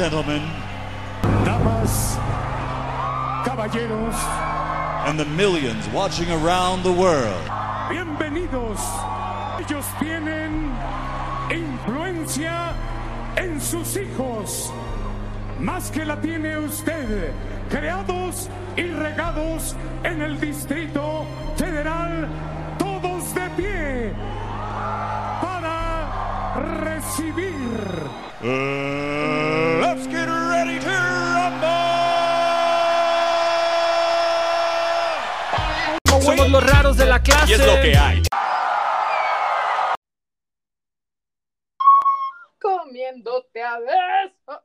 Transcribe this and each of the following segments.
gentlemen, damas, caballeros, and the millions watching around the world. bienvenidos. Ellos tienen influencia en sus hijos, más que la tiene usted, creados y regados en el Distrito Federal, todos de pie para recibir. Uh, Somos los raros de la clase. Y es lo que hay. comiéndote a beso.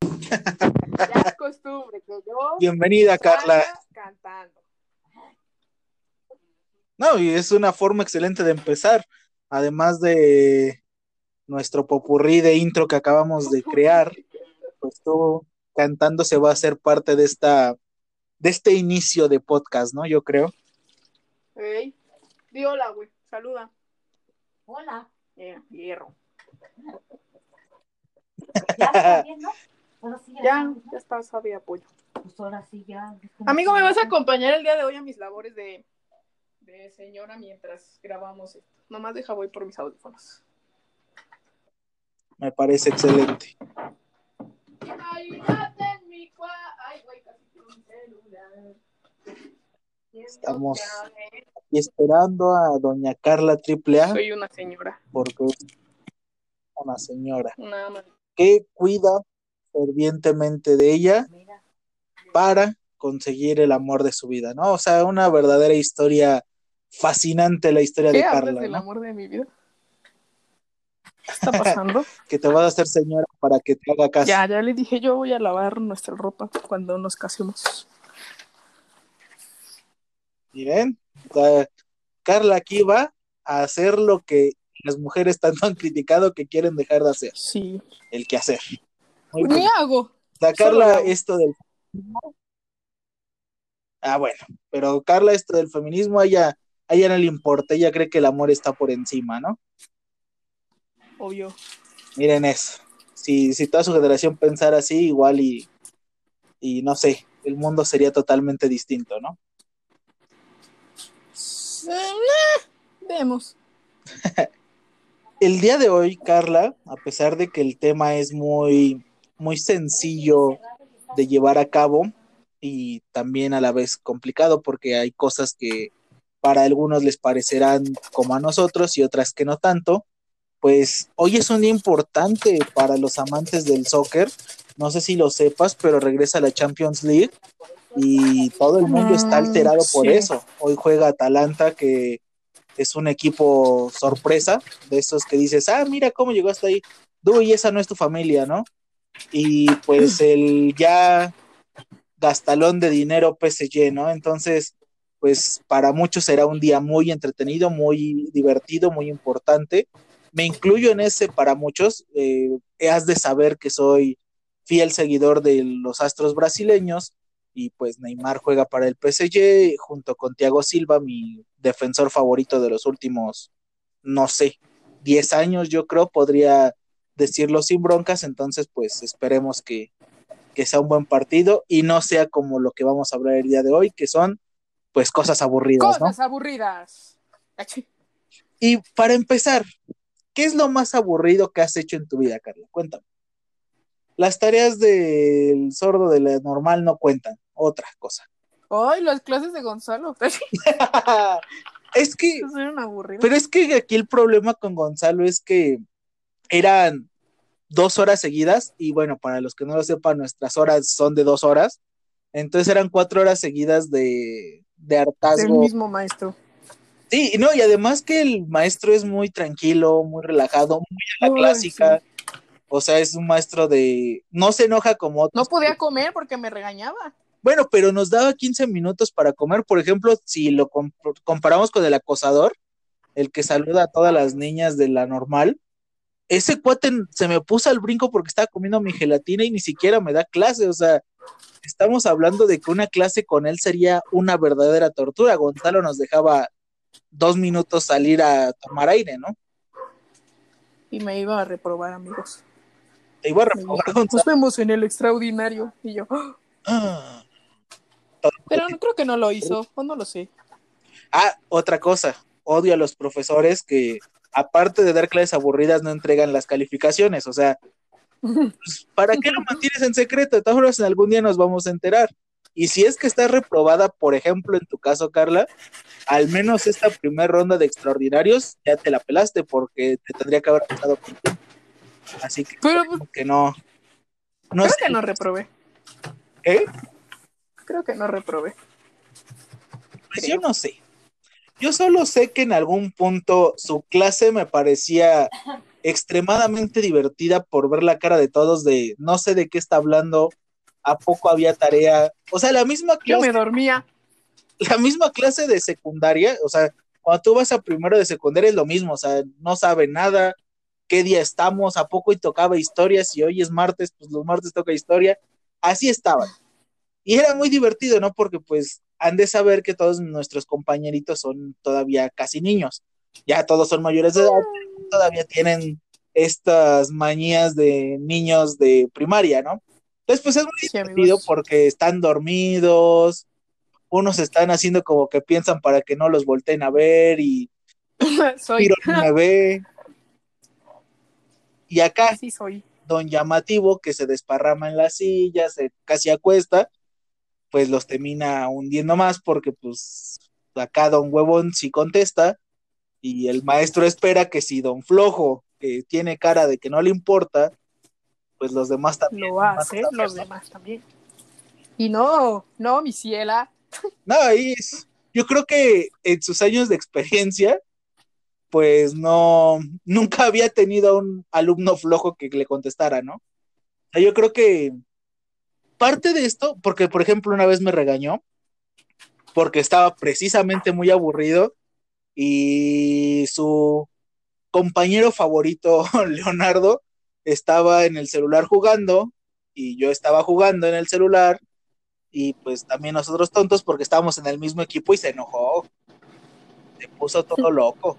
Ya es costumbre que yo Bienvenida, Carla. cantando. No, y es una forma excelente de empezar. Además de nuestro popurrí de intro que acabamos de crear, pues tú cantando se va a ser parte de esta, de este inicio de podcast, ¿no? Yo creo. Ey, di hola, güey. Saluda. Hola. Yeah, hierro. Ya está bien, ¿no? Ahora sí, Ya, ya está, sabe apoyo. Pues ahora sí, ya. Amigo, ¿me vas a acompañar el día de hoy a mis labores de, de señora mientras grabamos esto? Nomás deja voy por mis audífonos. Me parece excelente. Ay, Estamos aquí esperando a doña Carla AAA Soy una señora, porque una señora una que cuida fervientemente de ella para conseguir el amor de su vida, ¿no? O sea, una verdadera historia fascinante la historia ¿Qué de Carla, del ¿no? amor de mi vida? ¿Qué está pasando? Que te vas a hacer señora para que te haga caso. ya, ya le dije, yo voy a lavar nuestra ropa cuando nos casemos. O sea, Carla aquí va a hacer lo que las mujeres tanto han criticado que quieren dejar de hacer, Sí. el que hacer. Muy bien. hago. O sea, solo Carla, hago. esto del. Ah, bueno, pero Carla, esto del feminismo, a ella, a ella no le importa, ella cree que el amor está por encima, ¿no? Obvio. Miren eso. Si, si toda su generación pensara así, igual y, y no sé, el mundo sería totalmente distinto, ¿no? Eh, Vemos. El día de hoy, Carla, a pesar de que el tema es muy, muy sencillo de llevar a cabo y también a la vez complicado porque hay cosas que para algunos les parecerán como a nosotros y otras que no tanto, pues hoy es un día importante para los amantes del soccer. No sé si lo sepas, pero regresa la Champions League y todo el mundo está Mm, alterado por eso. Hoy juega Atalanta, que es un equipo sorpresa, de esos que dices, ah, mira cómo llegó hasta ahí. Du, y esa no es tu familia, ¿no? Y pues el ya gastalón de dinero PSG, ¿no? Entonces, pues para muchos será un día muy entretenido, muy divertido, muy importante. Me incluyo en ese para muchos. Eh, has de saber que soy fiel seguidor de los Astros brasileños y pues Neymar juega para el PSG junto con Thiago Silva, mi defensor favorito de los últimos, no sé, 10 años yo creo, podría decirlo sin broncas, entonces pues esperemos que, que sea un buen partido y no sea como lo que vamos a hablar el día de hoy, que son pues cosas aburridas, ¿no? Cosas aburridas. Y para empezar, ¿qué es lo más aburrido que has hecho en tu vida, Carla? Cuéntame. Las tareas del sordo de la normal no cuentan, otra cosa. Ay, las clases de Gonzalo. es que, pero es que aquí el problema con Gonzalo es que eran dos horas seguidas, y bueno, para los que no lo sepan, nuestras horas son de dos horas, entonces eran cuatro horas seguidas de, de Del hartazgo. mismo maestro. Sí, y no, y además que el maestro es muy tranquilo, muy relajado, muy a la clásica. O sea, es un maestro de. No se enoja como otros. No podía comer porque me regañaba. Bueno, pero nos daba 15 minutos para comer. Por ejemplo, si lo comp- comparamos con el acosador, el que saluda a todas las niñas de la normal, ese cuate se me puso al brinco porque estaba comiendo mi gelatina y ni siquiera me da clase. O sea, estamos hablando de que una clase con él sería una verdadera tortura. Gonzalo nos dejaba dos minutos salir a tomar aire, ¿no? Y me iba a reprobar, amigos. te iba a reprobar, Nos vemos en el extraordinario. Y yo, "Ah". Pero no, creo que no lo hizo, o no lo sé. Ah, otra cosa, odio a los profesores que, aparte de dar clases aburridas, no entregan las calificaciones. O sea, pues, ¿para qué lo mantienes en secreto? De todas formas, en algún día nos vamos a enterar. Y si es que estás reprobada, por ejemplo, en tu caso, Carla, al menos esta primera ronda de extraordinarios ya te la pelaste porque te tendría que haber pasado con tiempo. Así que, Pero que no. No creo sé, que no reprobé. ¿eh? Creo que no reprobé. Pues yo no sé. Yo solo sé que en algún punto su clase me parecía extremadamente divertida por ver la cara de todos de no sé de qué está hablando, a poco había tarea, o sea, la misma Yo clase, me dormía. la misma clase de secundaria, o sea, cuando tú vas a primero de secundaria es lo mismo, o sea, no sabe nada, qué día estamos, a poco y tocaba historia, si hoy es martes, pues los martes toca historia, así estaban. Y era muy divertido, ¿no? Porque pues han de saber que todos nuestros compañeritos son todavía casi niños, ya todos son mayores de edad, todavía tienen estas manías de niños de primaria, ¿no? Entonces, pues es muy Sí, divertido amigos. porque están dormidos, unos están haciendo como que piensan para que no los volteen a ver y soy. Me ve. Y acá, Sí, soy. don llamativo que se desparrama en la silla, se casi acuesta, pues los termina hundiendo más porque pues acá don huevón sí contesta y el maestro espera que si don flojo, que tiene cara de que no le importa, pues los demás también. Lo hace, los demás también. Y no, no, mi ciela. No, ahí es- yo creo que en sus años de experiencia, pues no, nunca había tenido a un alumno flojo que le contestara, ¿no? Yo creo que parte de esto, porque por ejemplo una vez me regañó, porque estaba precisamente muy aburrido y su compañero favorito, Leonardo, estaba en el celular jugando y yo estaba jugando en el celular y pues también nosotros tontos porque estábamos en el mismo equipo y se enojó. Se puso todo loco.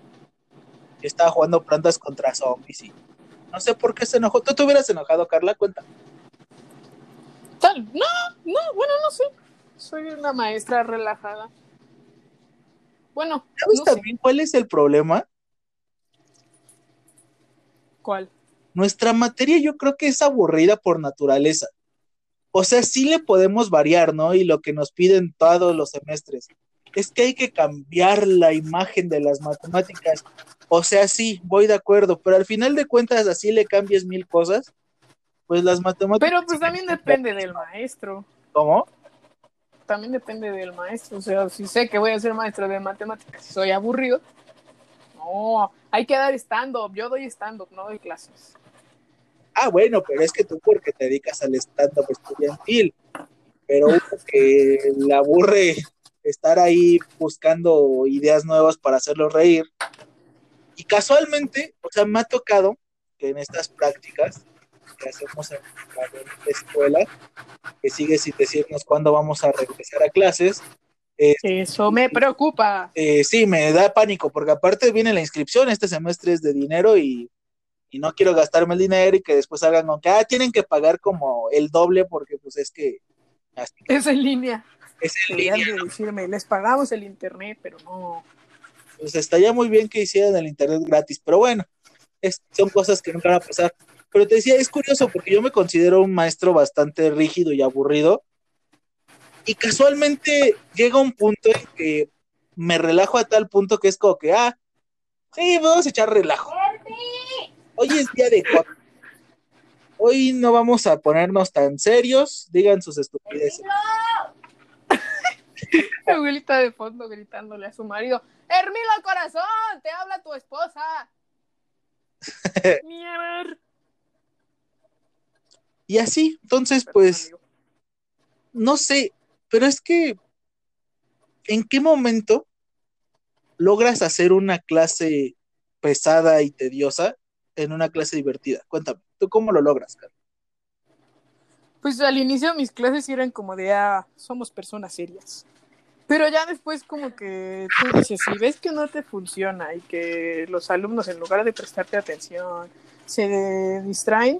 Yo estaba jugando plantas contra zombies y no sé por qué se enojó. ¿Tú te hubieras enojado, Carla? Cuenta. Tal, no, no, bueno, no sé. Soy una maestra relajada. Bueno, ¿Sabes no sé también cuál es el problema? cuál. Nuestra materia yo creo que es aburrida por naturaleza. O sea, sí le podemos variar, ¿no? Y lo que nos piden todos los semestres es que hay que cambiar la imagen de las matemáticas. O sea, sí, voy de acuerdo, pero al final de cuentas, así le cambies mil cosas, pues las matemáticas. Pero pues también depende del maestro. ¿Cómo? También depende del maestro. O sea, si sé que voy a ser maestro de matemáticas, si soy aburrido, no, hay que dar stand-up. Yo doy stand-up, no doy clases. Ah, bueno, pero es que tú porque te dedicas al stand-up estudiantil, pero uno que le aburre estar ahí buscando ideas nuevas para hacerlos reír. Y casualmente, o sea, me ha tocado que en estas prácticas que hacemos en la escuela, que sigue sin decirnos cuándo vamos a regresar a clases, Eso me preocupa. eh, sí, me da pánico, porque aparte viene la inscripción, este semestre es de dinero y, y no quiero gastarme el dinero y que después salgan con que ah, tienen que pagar como el doble porque pues es que Es en línea. es en línea. de decirme, les pagamos el internet, pero no. Pues estaría muy bien que hicieran el internet gratis, pero bueno, es- son cosas que nunca van a pasar. Pero te decía, es curioso porque yo me considero un maestro bastante rígido y aburrido. Y casualmente llega un punto en que me relajo a tal punto que es como que, ah, sí, vamos a echar relajo. Hoy es día de cómic. Hoy no vamos a ponernos tan serios, digan sus estupideces. La abuelita de fondo gritándole a su marido, Hermilo corazón, te habla tu esposa. Mierda. Y así, entonces, pues, no sé, pero es que, ¿en qué momento logras hacer una clase pesada y tediosa en una clase divertida? Cuéntame, ¿tú cómo lo logras, Carlos? Pues al inicio mis clases eran como de, ah, somos personas serias. Pero ya después como que tú dices, si ves que no te funciona y que los alumnos en lugar de prestarte atención se distraen,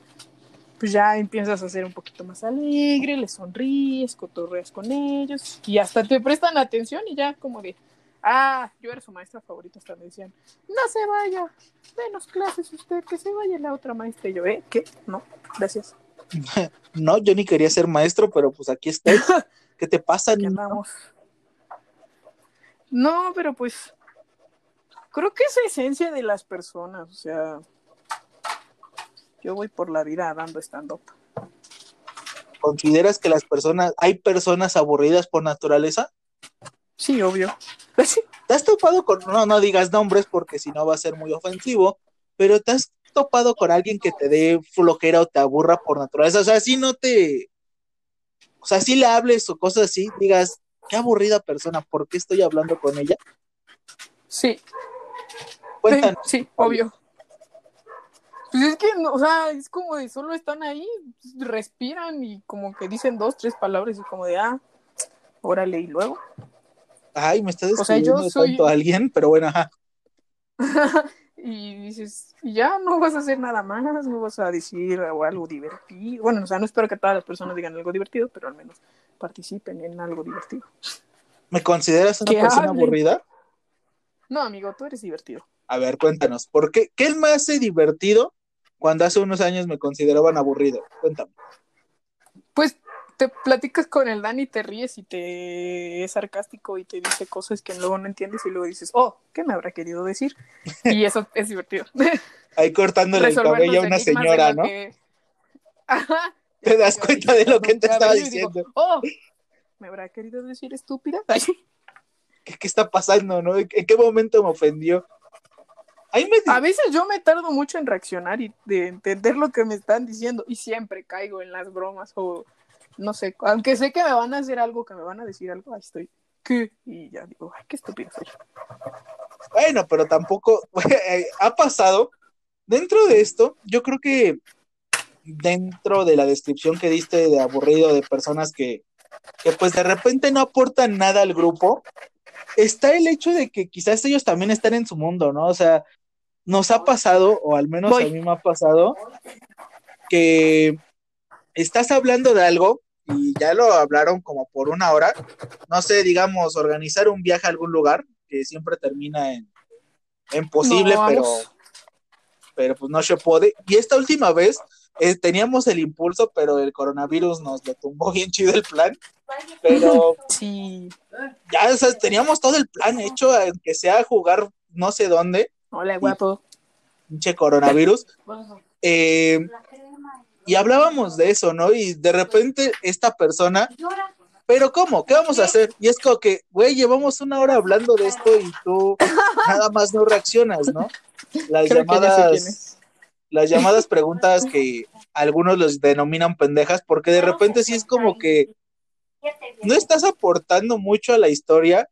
pues ya empiezas a ser un poquito más alegre, le sonríes, cotorreas con ellos y hasta te prestan atención y ya como de, ah, yo era su maestra favorita, hasta me decían, no se vaya, denos clases usted, que se vaya la otra maestra. Y yo, ¿eh? ¿Qué? No, gracias. No, yo ni quería ser maestro, pero pues aquí estoy. ¿Qué te pasa, Aquí andamos. No, pero pues creo que es la esencia de las personas, o sea, yo voy por la vida dando stand-up. ¿Consideras que las personas, hay personas aburridas por naturaleza? Sí, obvio. ¿Te has topado con, no, no digas nombres porque si no va a ser muy ofensivo, pero te has topado con alguien que te dé flojera o te aburra por naturaleza? O sea, si no te, o sea, si le hables o cosas así, digas, qué aburrida persona, ¿por qué estoy hablando con ella? Sí, Cuéntanos. sí, sí, obvio. Pues es que, no, o sea, es como de solo están ahí, respiran y como que dicen dos, tres palabras y como de, ah, órale, y luego. Ay, me estás O sea, yo describiendo soy- tanto a alguien, pero bueno, ajá. y dices, ya no vas a hacer nada más, no vas a decir o algo divertido. Bueno, o sea, no espero que todas las personas digan algo divertido, pero al menos participen en algo divertido. ¿Me consideras una persona aburrida? No, amigo, tú eres divertido. A ver, cuéntanos, ¿por qué? ¿Qué me hace divertido cuando hace unos años me consideraban aburrido? Cuéntame. Pues te platicas con el Dani, te ríes y te es sarcástico y te dice cosas que luego no entiendes y luego dices, oh, ¿qué me habrá querido decir? Y eso es divertido. Ahí cortándole el cabello a una señora, ¿no? que- Ajá. Te das cuenta de lo que te estaba digo, diciendo. oh, ¿me habrá querido decir estúpida? ¿Qué, qué está pasando, no? ¿En qué momento me ofendió? Me... A veces yo me tardo mucho en reaccionar y de entender lo que me están diciendo y siempre caigo en las bromas o no sé, aunque sé que me van a hacer algo, que me van a decir algo, ahí estoy. ¿Qué? Y ya digo, ay, qué estúpido soy. Bueno, pero tampoco eh, ha pasado. Dentro de esto, yo creo que dentro de la descripción que diste de aburrido de personas que, que pues de repente no aportan nada al grupo, está el hecho de que quizás ellos también están en su mundo, ¿no? O sea, nos ha pasado, o al menos Voy. a mí me ha pasado, que estás hablando de algo y ya lo hablaron como por una hora, no sé, digamos, organizar un viaje a algún lugar, que siempre termina en, en posible, No, pero, pero pues no se puede. Y esta última vez eh, teníamos el impulso, pero el coronavirus nos lo tumbó bien chido el plan, pero Sí. ya, o sea, teníamos todo el plan hecho, aunque sea jugar no sé dónde, Hola, guapo. pinche coronavirus. Eh, y hablábamos de eso, ¿no? Y de repente esta persona, pero ¿cómo? ¿Qué vamos a hacer? Y es como que, güey, llevamos una hora hablando de esto y tú nada más no reaccionas, ¿no? Las Creo llamadas, las llamadas preguntas que algunos los denominan pendejas, porque de repente sí es como que no estás aportando mucho a la historia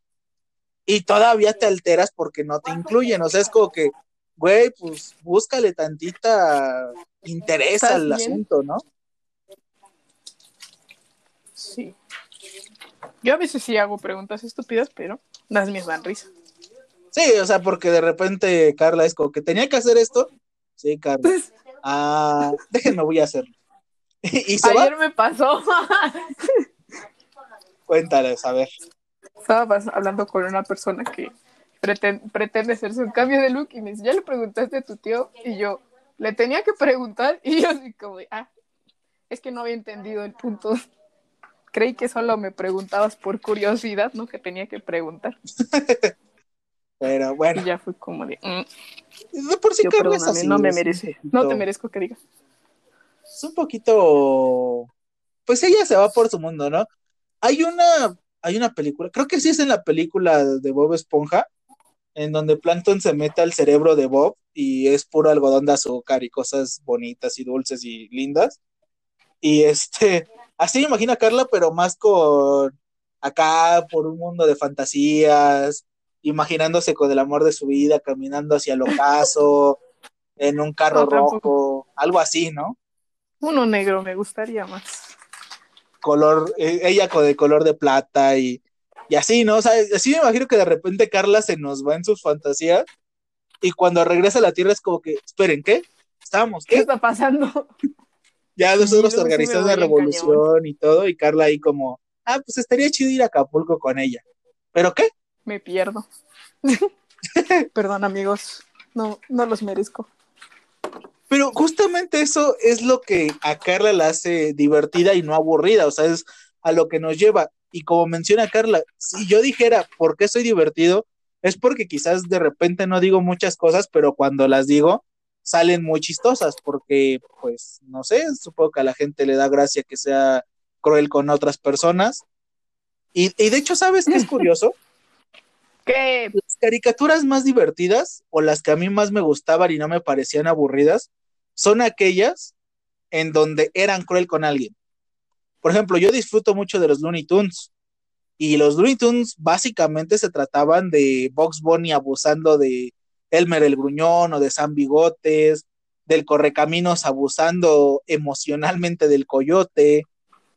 y todavía te alteras porque no te incluyen. O sea, es como que, güey, pues búscale tantita interés ¿Estás al bien? asunto, ¿no? Sí. Yo a veces sí hago preguntas estúpidas, pero las mías dan risa. Sí, o sea, porque de repente Carla es como que tenía que hacer esto. Sí, Carla. Ah, déjenme, voy a hacerlo. y se Ayer va. me pasó. Cuéntales, a ver. Estaba hablando con una persona que preten- pretende hacerse un cambio de look y me dice, ¿ya le preguntaste a tu tío? Y yo, le tenía que preguntar y yo así como ah, es que no había entendido el punto. Creí que solo me preguntabas por curiosidad, ¿no? Que tenía que preguntar. Pero Y bueno, ya fue como de, mm, de por así. no me merece, no te merezco que digas. es un poquito, pues ella se va por su mundo, ¿no? Hay una, hay una película, creo que sí es en la película de Bob Esponja, en donde Plankton se mete al cerebro de Bob y es puro algodón de azúcar y cosas bonitas y dulces y lindas. Y este, así me imagino a Carla, pero más con acá por un mundo de fantasías, imaginándose con el amor de su vida, caminando hacia el ocaso, en un carro No, rojo, algo así, ¿no? Uno negro me gustaría más. Color, eh, ella con el color de plata y, y así, ¿no? O sea, así me imagino que de repente Carla se nos va en sus fantasías y cuando regresa a la Tierra es como que, esperen, ¿qué? ¿Estábamos ¿Qué qué? está pasando? Ya nosotros sí me organizando la revolución y todo, y Carla ahí como, ah, pues estaría chido ir a Acapulco con ella. ¿Pero qué? Me pierdo. Perdón, amigos. No, no los merezco. Pero justamente eso es lo que a Carla la hace divertida y no aburrida, o sea, es a lo que nos lleva. Y como menciona Carla, si yo dijera por qué soy divertido, es porque quizás de repente no digo muchas cosas, pero cuando las digo salen muy chistosas, porque pues no sé, supongo que a la gente le da gracia que sea cruel con otras personas. Y, y de hecho, ¿sabes qué es curioso? ¿Qué? las caricaturas más divertidas o las que a mí más me gustaban y no me parecían aburridas son aquellas en donde eran cruel con alguien. Por ejemplo, yo disfruto mucho de los Looney Tunes y los Looney Tunes básicamente se trataban de Box Bunny abusando de Elmer el Gruñón o de Sam Bigotes, del Correcaminos abusando emocionalmente del coyote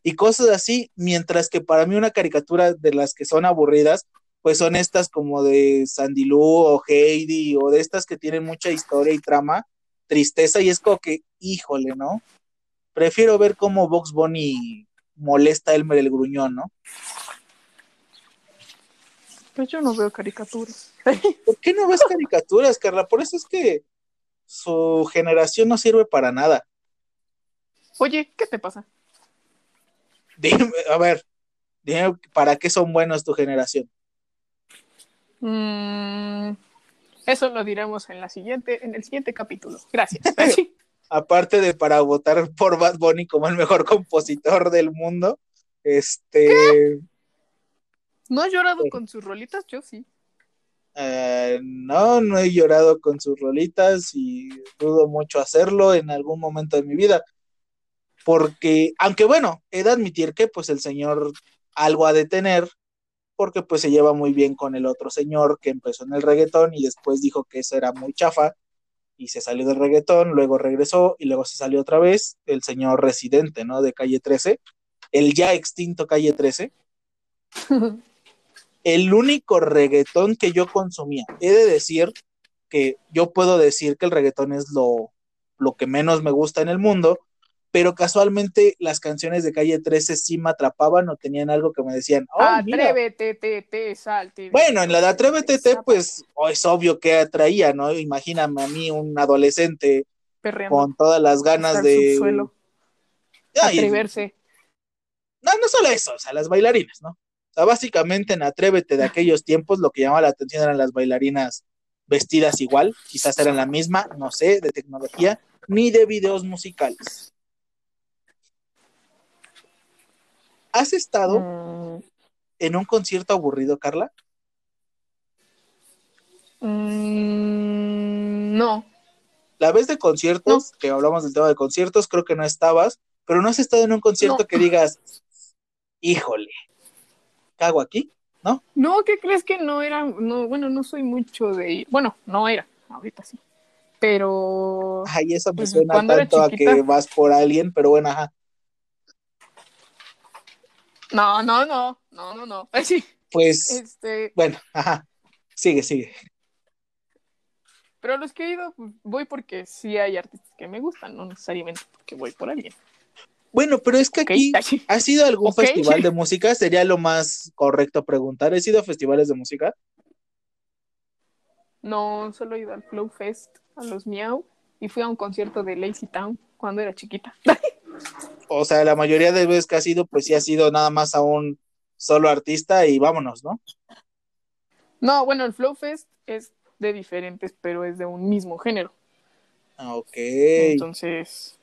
y cosas así, mientras que para mí una caricatura de las que son aburridas pues son estas como de Sandy Lou o Heidi o de estas que tienen mucha historia y trama, tristeza y es como que, híjole, ¿no? Prefiero ver cómo Box Bunny molesta a Elmer el gruñón, ¿no? Pues yo no veo caricaturas. ¿Por qué no ves caricaturas, Carla? Por eso es que su generación no sirve para nada. Oye, ¿qué te pasa? Dime, a ver, dime para qué son buenos tu generación. Mm, eso lo diremos en la siguiente, en el siguiente capítulo. Gracias. Aparte de para votar por Bad Bunny como el mejor compositor del mundo, este, ¿No has llorado con sus rolitas? Yo sí. eh, no, no he llorado con sus rolitas y dudo mucho hacerlo en algún momento de mi vida. Porque, aunque bueno, he de admitir que pues el señor algo ha de tener, porque pues se lleva muy bien con el otro señor que empezó en el reggaetón y después dijo que eso era muy chafa y se salió del reggaetón, luego regresó y luego se salió otra vez el señor residente, ¿no? De Calle 13, el ya extinto Calle 13. el único reggaetón que yo consumía. He de decir que yo puedo decir que el reggaetón es lo, lo que menos me gusta en el mundo, pero casualmente las canciones de Calle 13 sí me atrapaban o tenían algo que me decían, oh, mira. Atrévete, te, te, salte. Bueno, en la de Atrévete, te, pues oh, es obvio que atraía, ¿no? Imagíname a mí, un adolescente Perreando. con todas las ganas de... subsuelo. Atreverse. no, no solo eso, o sea, las bailarinas, ¿no? O sea, básicamente en Atrévete de aquellos tiempos lo que llamaba la atención eran las bailarinas vestidas igual, quizás eran la misma, no sé, de tecnología, ni de videos musicales. ¿Has estado Mm, en un concierto aburrido, Carla? mm, no. La vez de conciertos, que hablamos del tema de conciertos, creo que no estabas, pero no has estado en un concierto No. que digas, híjole, ¿qué hago aquí? ¿No? No, ¿qué crees que no era? No, bueno, no soy mucho de. Bueno, no era, ahorita sí. Pero Ay, eso me Pues, suena tanto a que vas por alguien, pero bueno, ajá. No, no, no, no, no, no. Ay, sí, Pues, este, bueno, ajá. Sigue, sigue. pero los que he ido, pues, voy porque sí hay artistas que me gustan, no necesariamente porque voy por alguien. Bueno, pero es que aquí. ¿has ido a algún festival de música? Sería lo más correcto preguntar. ¿Has ido a festivales de música? No, solo he ido al Flow Fest, a los Miau, y fui a un concierto de Lazy Town cuando era chiquita. O sea, la mayoría de veces que has ido, pues sí has ido nada más a un solo artista y vámonos, ¿no? No, bueno, el Flow Fest es de diferentes, pero es de un mismo género. Ah, Ok. Entonces,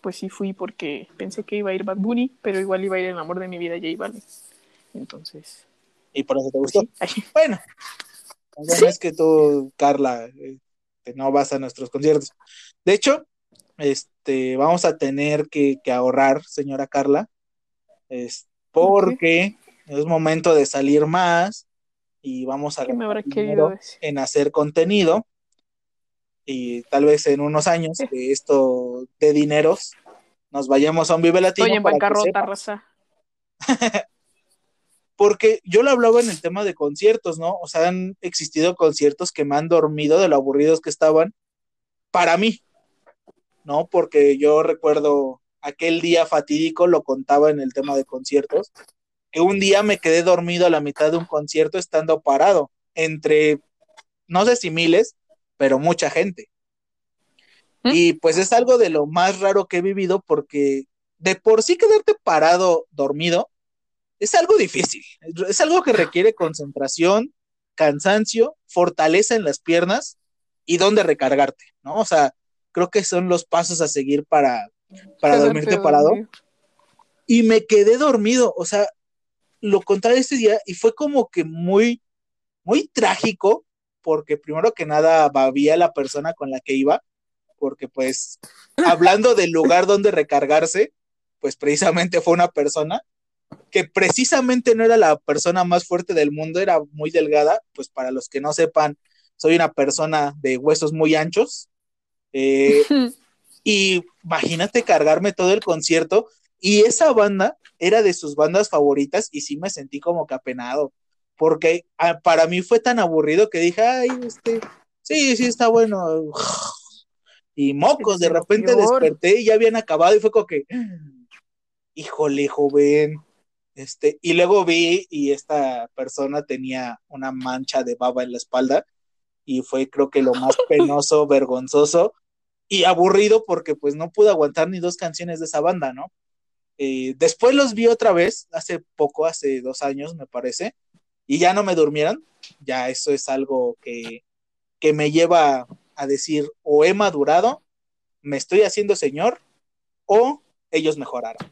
pues sí fui porque pensé que iba a ir Bad Bunny, pero igual iba a ir el amor de mi vida, J Balvin. Entonces, ¿Y por eso te pues gustó? sí. Bueno, bueno es que tú, Carla, eh, no vas a nuestros conciertos. De hecho, este, vamos a tener que, que ahorrar, señora Carla, es porque es momento de salir más y vamos a en hacer contenido y tal vez en unos años que esto de dineros nos vayamos a un Vive Latino Estoy en bancarrota, raza. porque yo lo hablaba en el tema de conciertos, ¿no? O sea, han existido conciertos que me han dormido de lo aburridos que estaban para mí. ¿No? Porque yo recuerdo aquel día fatídico, lo contaba en el tema de conciertos, que un día me quedé dormido a la mitad de un concierto estando parado entre, no sé si miles, pero mucha gente. ¿Mm? Y pues es algo de lo más raro que he vivido porque de por sí quedarte parado, dormido, es algo difícil. Es algo que requiere concentración, cansancio, fortaleza en las piernas y dónde recargarte, ¿no? O sea, creo que son los pasos a seguir para, para Quedarte dormirte parado. Y me quedé dormido, o sea, lo conté este día y fue como que muy, muy trágico, porque primero que nada babía la persona con la que iba, porque pues hablando del lugar donde recargarse, pues precisamente fue una persona que precisamente no era la persona más fuerte del mundo, era muy delgada, pues para los que no sepan, soy una persona de huesos muy anchos, eh, y imagínate cargarme todo el concierto y esa banda era de sus bandas favoritas y sí me sentí como que apenado, porque ah, para mí fue tan aburrido que dije, ay, este, sí, sí está bueno. Y mocos, de Pero repente desperté y ya habían acabado y fue como que, híjole, joven. Este, y luego vi y esta persona tenía una mancha de baba en la espalda y fue creo que lo más penoso, vergonzoso y aburrido porque pues no pude aguantar ni dos canciones de esa banda, ¿no? Eh, después los vi otra vez, hace poco, hace dos años me parece, y ya no me durmieron, ya eso es algo que, que me lleva a decir o he madurado, me estoy haciendo señor, o ellos mejoraron.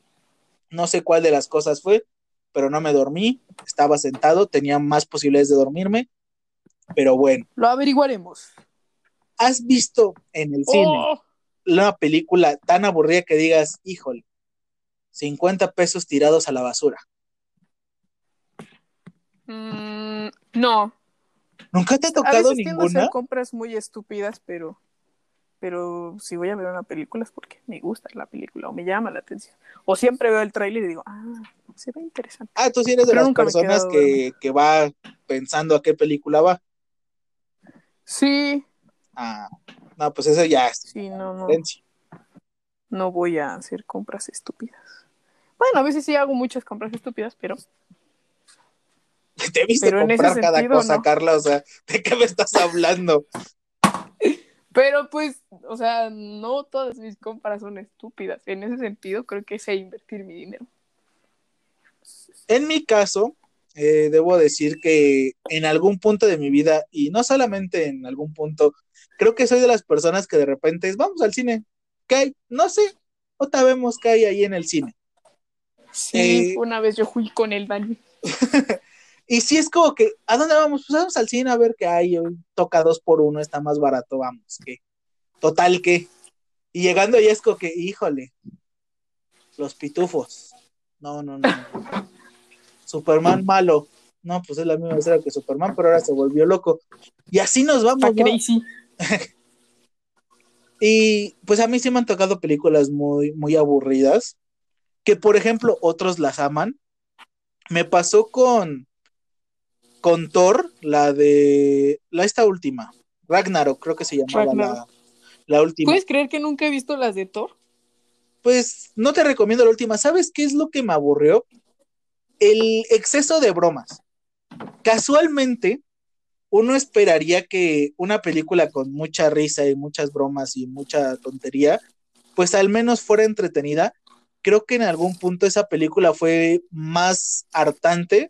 No sé cuál de las cosas fue, pero no me dormí, estaba sentado, tenía más posibilidades de dormirme, pero bueno, Lo averiguaremos. ¿Has visto en el cine Oh, una película tan aburrida que digas, híjole, 50 pesos tirados a la basura? mm, no. ¿Nunca te ha A tocado veces tiendo a ninguna? hacer compras muy estúpidas, pero, pero si voy a ver una película es porque me gusta la película o me llama la atención. O siempre veo el tráiler y digo, ah, se ve interesante. Ah, tú sí eres de Pero las personas que, que va pensando a qué película va. Sí, Ah, no, pues eso ya es sí, no, no, no voy a hacer compras estúpidas. Bueno, a veces sí hago muchas compras estúpidas, pero Te Pero ese comprar cada sentido, cosa, no. Carla, o sea, ¿de qué me estás hablando? Pero pues, o sea, no todas mis compras son estúpidas. En ese sentido, creo que sé invertir mi dinero. En mi caso, eh, debo decir que en algún punto de mi vida, y no solamente en algún punto, creo que soy de las personas que de repente es, vamos al cine, ¿qué hay? No sé, otra vemos qué hay ahí en el cine. Sí, Eh, una vez yo fui con el Dani. Y si es como que, ¿a dónde vamos? Pues vamos al cine a ver qué hay. Hoy toca dos por uno, está más barato, vamos. que Total que. Y llegando ya es como que, híjole, los pitufos. No, no, no. Superman malo. No, pues es la misma historia que Superman, pero ahora se volvió loco. Y así nos vamos. Está ¿no? crazy. Y pues a mí sí me han tocado películas muy, muy aburridas, que por ejemplo otros las aman. Me pasó con, con Thor, la de, la esta última, Ragnarok, creo que se llamaba la, la última. ¿Puedes creer que nunca he visto las de Thor? Pues no te recomiendo la última. ¿Sabes qué es lo que me aburrió? El exceso de bromas. Casualmente, uno esperaría que una película con mucha risa y muchas bromas y mucha tontería, pues al menos fuera entretenida. Creo que en algún punto esa película fue más hartante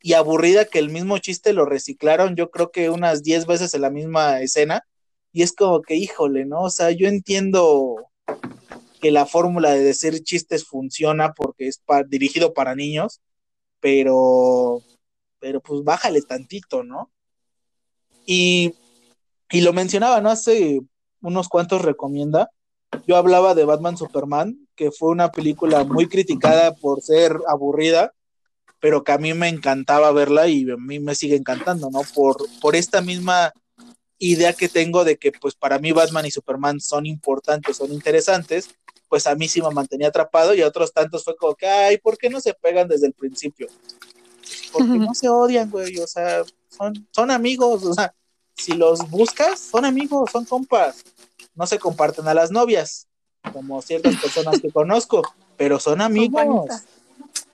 y aburrida que el mismo chiste lo reciclaron, yo creo que unas 10 veces en la misma escena. Y es como que, híjole, ¿no? O sea, yo entiendo que la fórmula de decir chistes funciona porque es dirigido para niños, pero, pero pues bájale tantito, ¿no? Y, y lo mencionaba, ¿no? Hace unos cuantos recomienda. Yo hablaba de Batman Superman, que fue una película muy criticada por ser aburrida, pero que a mí me encantaba verla y a mí me sigue encantando, ¿no? Por, por esta misma idea que tengo de que pues para mí Batman y Superman son importantes, son interesantes, pues a mí sí me mantenía atrapado y a otros tantos fue como que, ay, ¿por qué no se pegan desde el principio? Porque no se odian, güey, o sea, son, son amigos, o sea, si los buscas, son amigos, son compas. No se comparten a las novias, como ciertas personas que conozco, pero son amigos.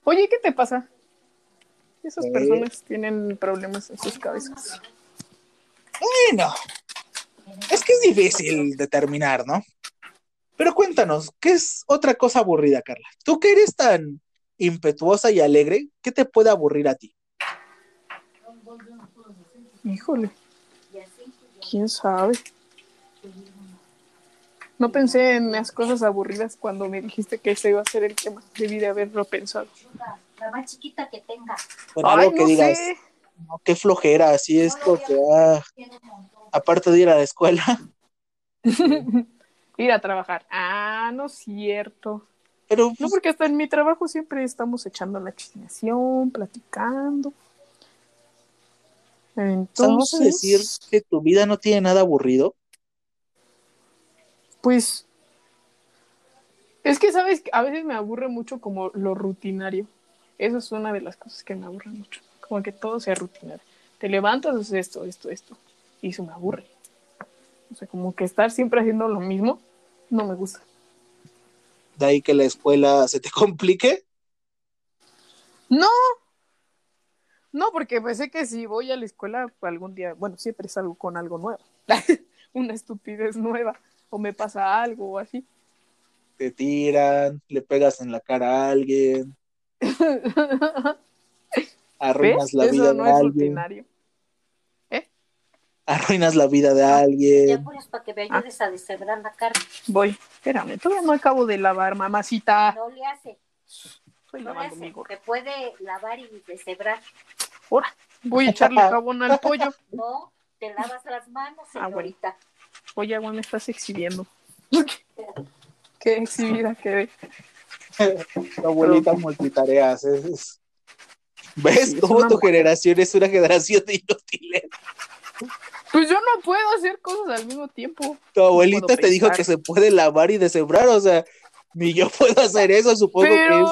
Oye, ¿qué te pasa? Esas Eh. personas tienen problemas en sus cabezas. Bueno, es que es difícil determinar, ¿no? Pero cuéntanos, ¿qué es otra cosa aburrida, Carla? Tú que eres tan impetuosa y alegre, ¿qué te puede aburrir a ti? Híjole, quién sabe. No pensé en las cosas aburridas cuando me dijiste que ese iba a ser el tema. Debí de haberlo pensado. La, más chiquita que tenga. Bueno, Ay, algo que no digas, sé. no, qué flojera, así es porque, ah, aparte de ir a la escuela, Ir a trabajar. Ah, no es cierto. pero No, pues, porque hasta en mi trabajo siempre estamos echando la chismeación, platicando. ¿Vamos a Entonces, decir que tu vida no tiene nada aburrido? pues, es que, ¿sabes? A veces me aburre mucho como lo rutinario. Eso es una de las cosas que me aburren mucho. Como que todo sea rutinario. Te levantas, haces esto, esto, esto. Y eso me aburre. O sea, como que estar siempre haciendo lo mismo, no me gusta. De ahí que la escuela se te complique. No. No, porque pensé que si voy a la escuela algún día, bueno, siempre salgo con algo nuevo. Una estupidez nueva. O me pasa algo o así. Te tiran, le pegas en la cara a alguien, arruinas ¿Ves? la vida Eso no de es alguien, rutinario. arruinas la vida de Ya alguien. pones para que me ayudes a deshebrar la carne. Voy. Espérame, todavía no acabo de lavar, mamacita. No le hace. Estoy No lavando mi hace. gorro. Te puede lavar y deshebrar. Ahora, voy a echarle jabón al pollo. No, te lavas las manos, Ah, bueno. señorita. Oye, agua, me estás exhibiendo. Qué exhibida que Tu abuelita multitareas. es- es- ¿Ves Sí, es cómo tu mujer. generación es una generación de inútiles? Pues yo no puedo hacer cosas al mismo tiempo. Tu abuelita te dijo que se puede lavar y deshebrar, o sea, ni yo puedo hacer eso, supongo que es.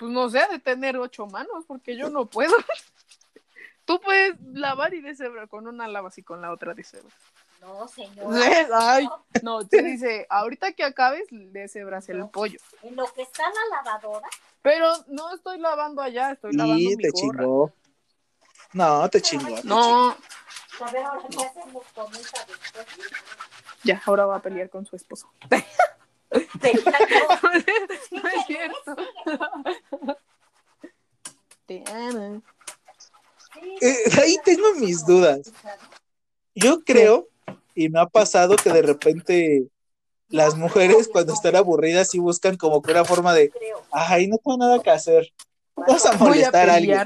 Pues no sé, de tener ocho manos, porque yo no puedo. Tú puedes lavar y deshebrar con una lavas y con la otra deshebras. No, señor. No, No, te dice, ahorita que acabes, deshebras el pollo. En lo que está la lavadora, Pero no estoy lavando allá, estoy lavando Y mi te gorra. chingó. No, te chingó. te chingó. No, a ver ahora qué hacemos con esa después. ya, ahora va a pelear con su esposo. Peleando. no es cierto. Te amo. Eh, ahí tengo mis dudas. Yo creo, y me ha pasado que de repente las mujeres cuando están aburridas sí buscan como que una forma de, ay, no tengo nada que hacer. Vamos a Voy a molestar a, alguien.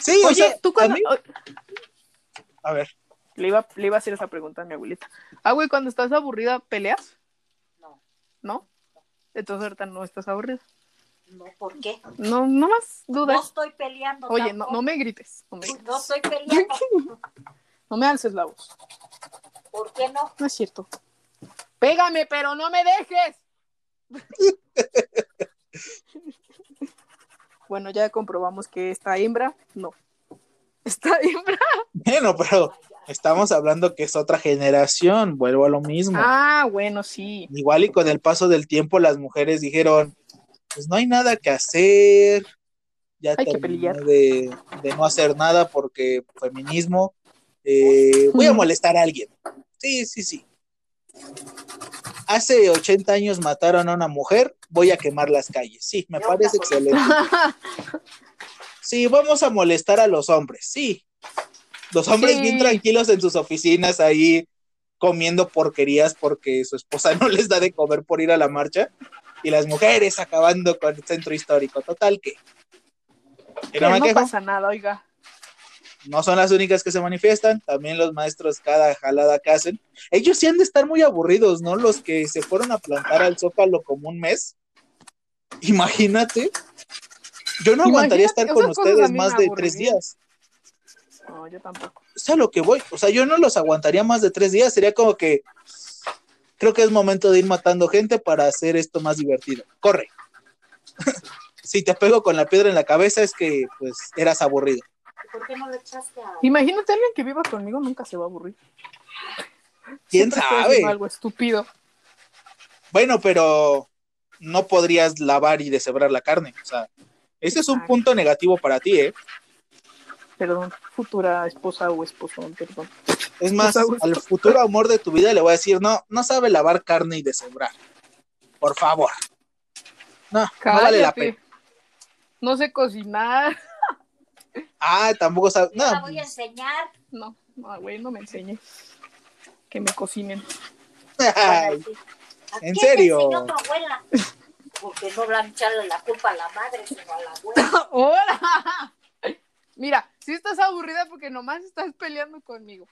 Sí, o Oye, sea, tú a cuando... mí- a ver, Le iba, le iba a hacer esa pregunta a mi abuelita. Ah, güey, cuando estás aburrida, ¿peleas? No, ¿No? Entonces ahorita no estás aburrida. no, ¿por qué? No, no más No dudas. estoy peleando. Oye, no, tampoco. no me grites. No me, grites. No estoy peleando. No me alces la voz. ¿Por qué no? No es cierto. Pégame, pero no me dejes. bueno, ya comprobamos que esta hembra, no. Esta hembra. bueno, pero estamos hablando que es otra generación, vuelvo a lo mismo. Ah, bueno, sí. Igual y con el paso del tiempo las mujeres dijeron, pues no hay nada que hacer, ya Hay que pelear. de, de no hacer nada porque feminismo, eh, voy a molestar a alguien. Sí, sí, sí. Hace 80 años mataron a una mujer, voy a quemar las calles. Sí, me parece excelente. Sí, vamos a molestar a los hombres, sí. Los hombres Sí. bien tranquilos en sus oficinas ahí comiendo porquerías porque su esposa no les da de comer por ir a la marcha. Y las mujeres acabando con el centro histórico. Total que. No me no pasa nada, oiga. no son las únicas que se manifiestan. También los maestros, cada jalada que hacen. Ellos sí han de estar muy aburridos, ¿no? Los que se fueron a plantar al zócalo como un mes. Imagínate. Yo no aguantaría estar con ustedes más de tres días. No, yo tampoco. es a lo que voy. O sea, yo no los aguantaría más de tres días. Sería como que creo que es momento de ir matando gente para hacer esto más divertido. Corre. si te pego con la piedra en la cabeza es que pues eras aburrido. ¿Por qué no le echaste a.? Imagínate alguien que viva conmigo, nunca se va a aburrir. ¿Quién Siempre sabe? algo estúpido. Bueno, pero no podrías lavar y deshebrar la carne. O sea, ese es un Ay. punto negativo para ti, ¿eh? Perdón, futura esposa o esposo, perdón. Es más, al futuro amor de tu vida le voy a decir, no, no sabe lavar carne y deshebrar. Por favor. No, no vale la Cállate. pena. No sé cocinar. Ah, tampoco sabe. Yo la No, voy a enseñar. No, no, güey, no me enseñes. Que me cocinen. ay, Bueno, sí. ¿A ¿en serio? Te enseñó tu abuela? Porque no van a echarle la culpa a la madre, sino a la abuela. ¡Hola! Mira, si estás aburrida porque nomás estás peleando conmigo.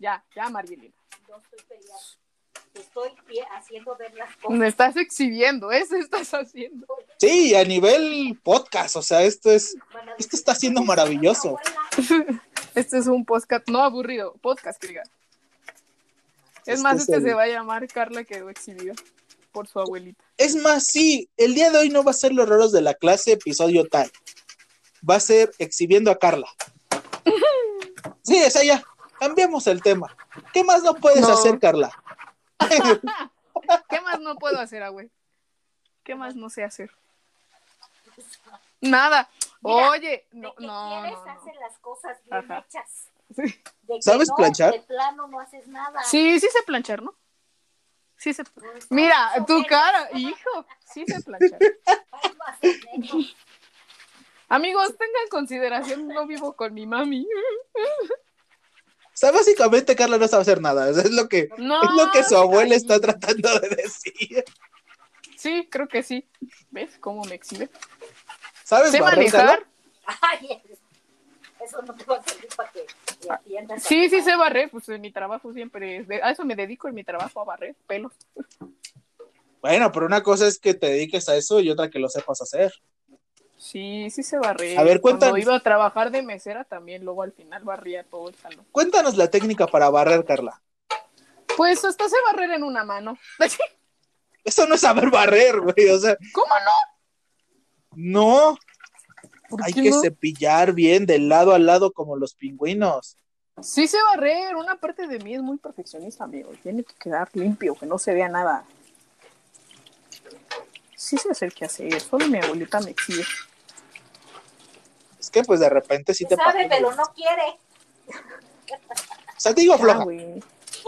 Ya, ya, Marielina. No estoy peleando. Estoy haciendo ver las cosas. Me estás exhibiendo, eso estás haciendo. Sí, a nivel podcast, o sea, esto es, esto está siendo maravilloso. Este es un podcast, no aburrido, podcast, que diga. Es Este más, es este el- se va a llamar Carla quedó exhibida por su abuelita. Es más, sí, el día de hoy no va a ser los raros de la clase, episodio tal. Va a ser exhibiendo a Carla. Sí, esa ya. Cambiamos el tema. ¿Qué más no puedes No. hacer, Carla? ¿Qué más no puedo hacer, abue? ¿Qué más no sé hacer? Nada. Mira, Oye, de no, que no, quieres no, no. hacer las cosas bien Ajá. hechas. Sí. De que ¿Sabes no, planchar? De plano no haces nada. Sí, sí sé planchar, ¿no? Sí Mira, tu cara, hijo, sí haces eso. Amigos, tengan consideración, no vivo con mi mami. O sea, básicamente Carla no sabe hacer nada. Es lo que, No. es lo que su abuela está tratando de decir. Sí, creo que sí. ¿Ves cómo me exhibe? ¿Sabes ¿Sé manejar? Ay, eso no te va a servir para que Sí, sí sé barrer, pues en mi trabajo siempre es de- a eso me dedico en mi trabajo a barrer pelos. Bueno, pero una cosa es que te dediques a eso y otra que lo sepas hacer. Sí, sí sé barrer. A ver, Cuando cuéntanos. iba a trabajar de mesera también, luego al final barría todo el salón. Cuéntanos la técnica para barrer, Carla. Pues hasta sé barrer en una mano. Eso no es saber barrer, güey. O sea, ¿Cómo no? no. ¿Por Hay que no? cepillar bien de lado a lado como los pingüinos. Sí sé barrer, una parte de mí es muy perfeccionista, amigo. Tiene que quedar limpio, que no se vea nada. Sí sé hacer qué hacer, solo mi abuelita me exige. Es que pues de repente sí te Sabe, pasa. pero no quiere. O sea, te digo Ah, floja.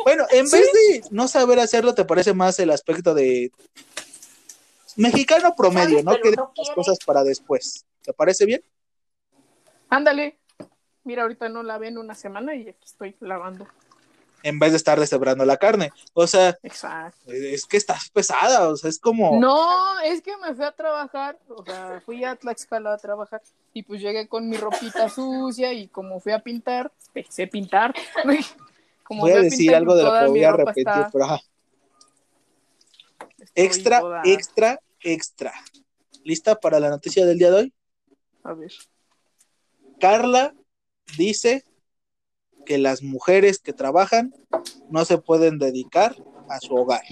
Bueno, en Sí. vez de no saber hacerlo, te parece más el aspecto de mexicano promedio, ¿no? Que no las cosas para después. ¿Te parece bien? Ándale. Mira, ahorita no lavé en una semana y aquí estoy lavando. En vez de estar deshebrando la carne. O sea, Exacto. es que estás pesada, o sea, es como. No, es que me fui a trabajar, o sea, fui a Tlaxcala a trabajar y pues llegué con mi ropita sucia y como fui a pintar, empecé a pintar. Como voy a decir pintar, algo de lo que voy a repetir, está- pero ajá. Extra, toda- extra, extra. ¿Lista para la noticia del día de hoy? A ver. Carla dice que las mujeres que trabajan no se pueden dedicar a su hogar.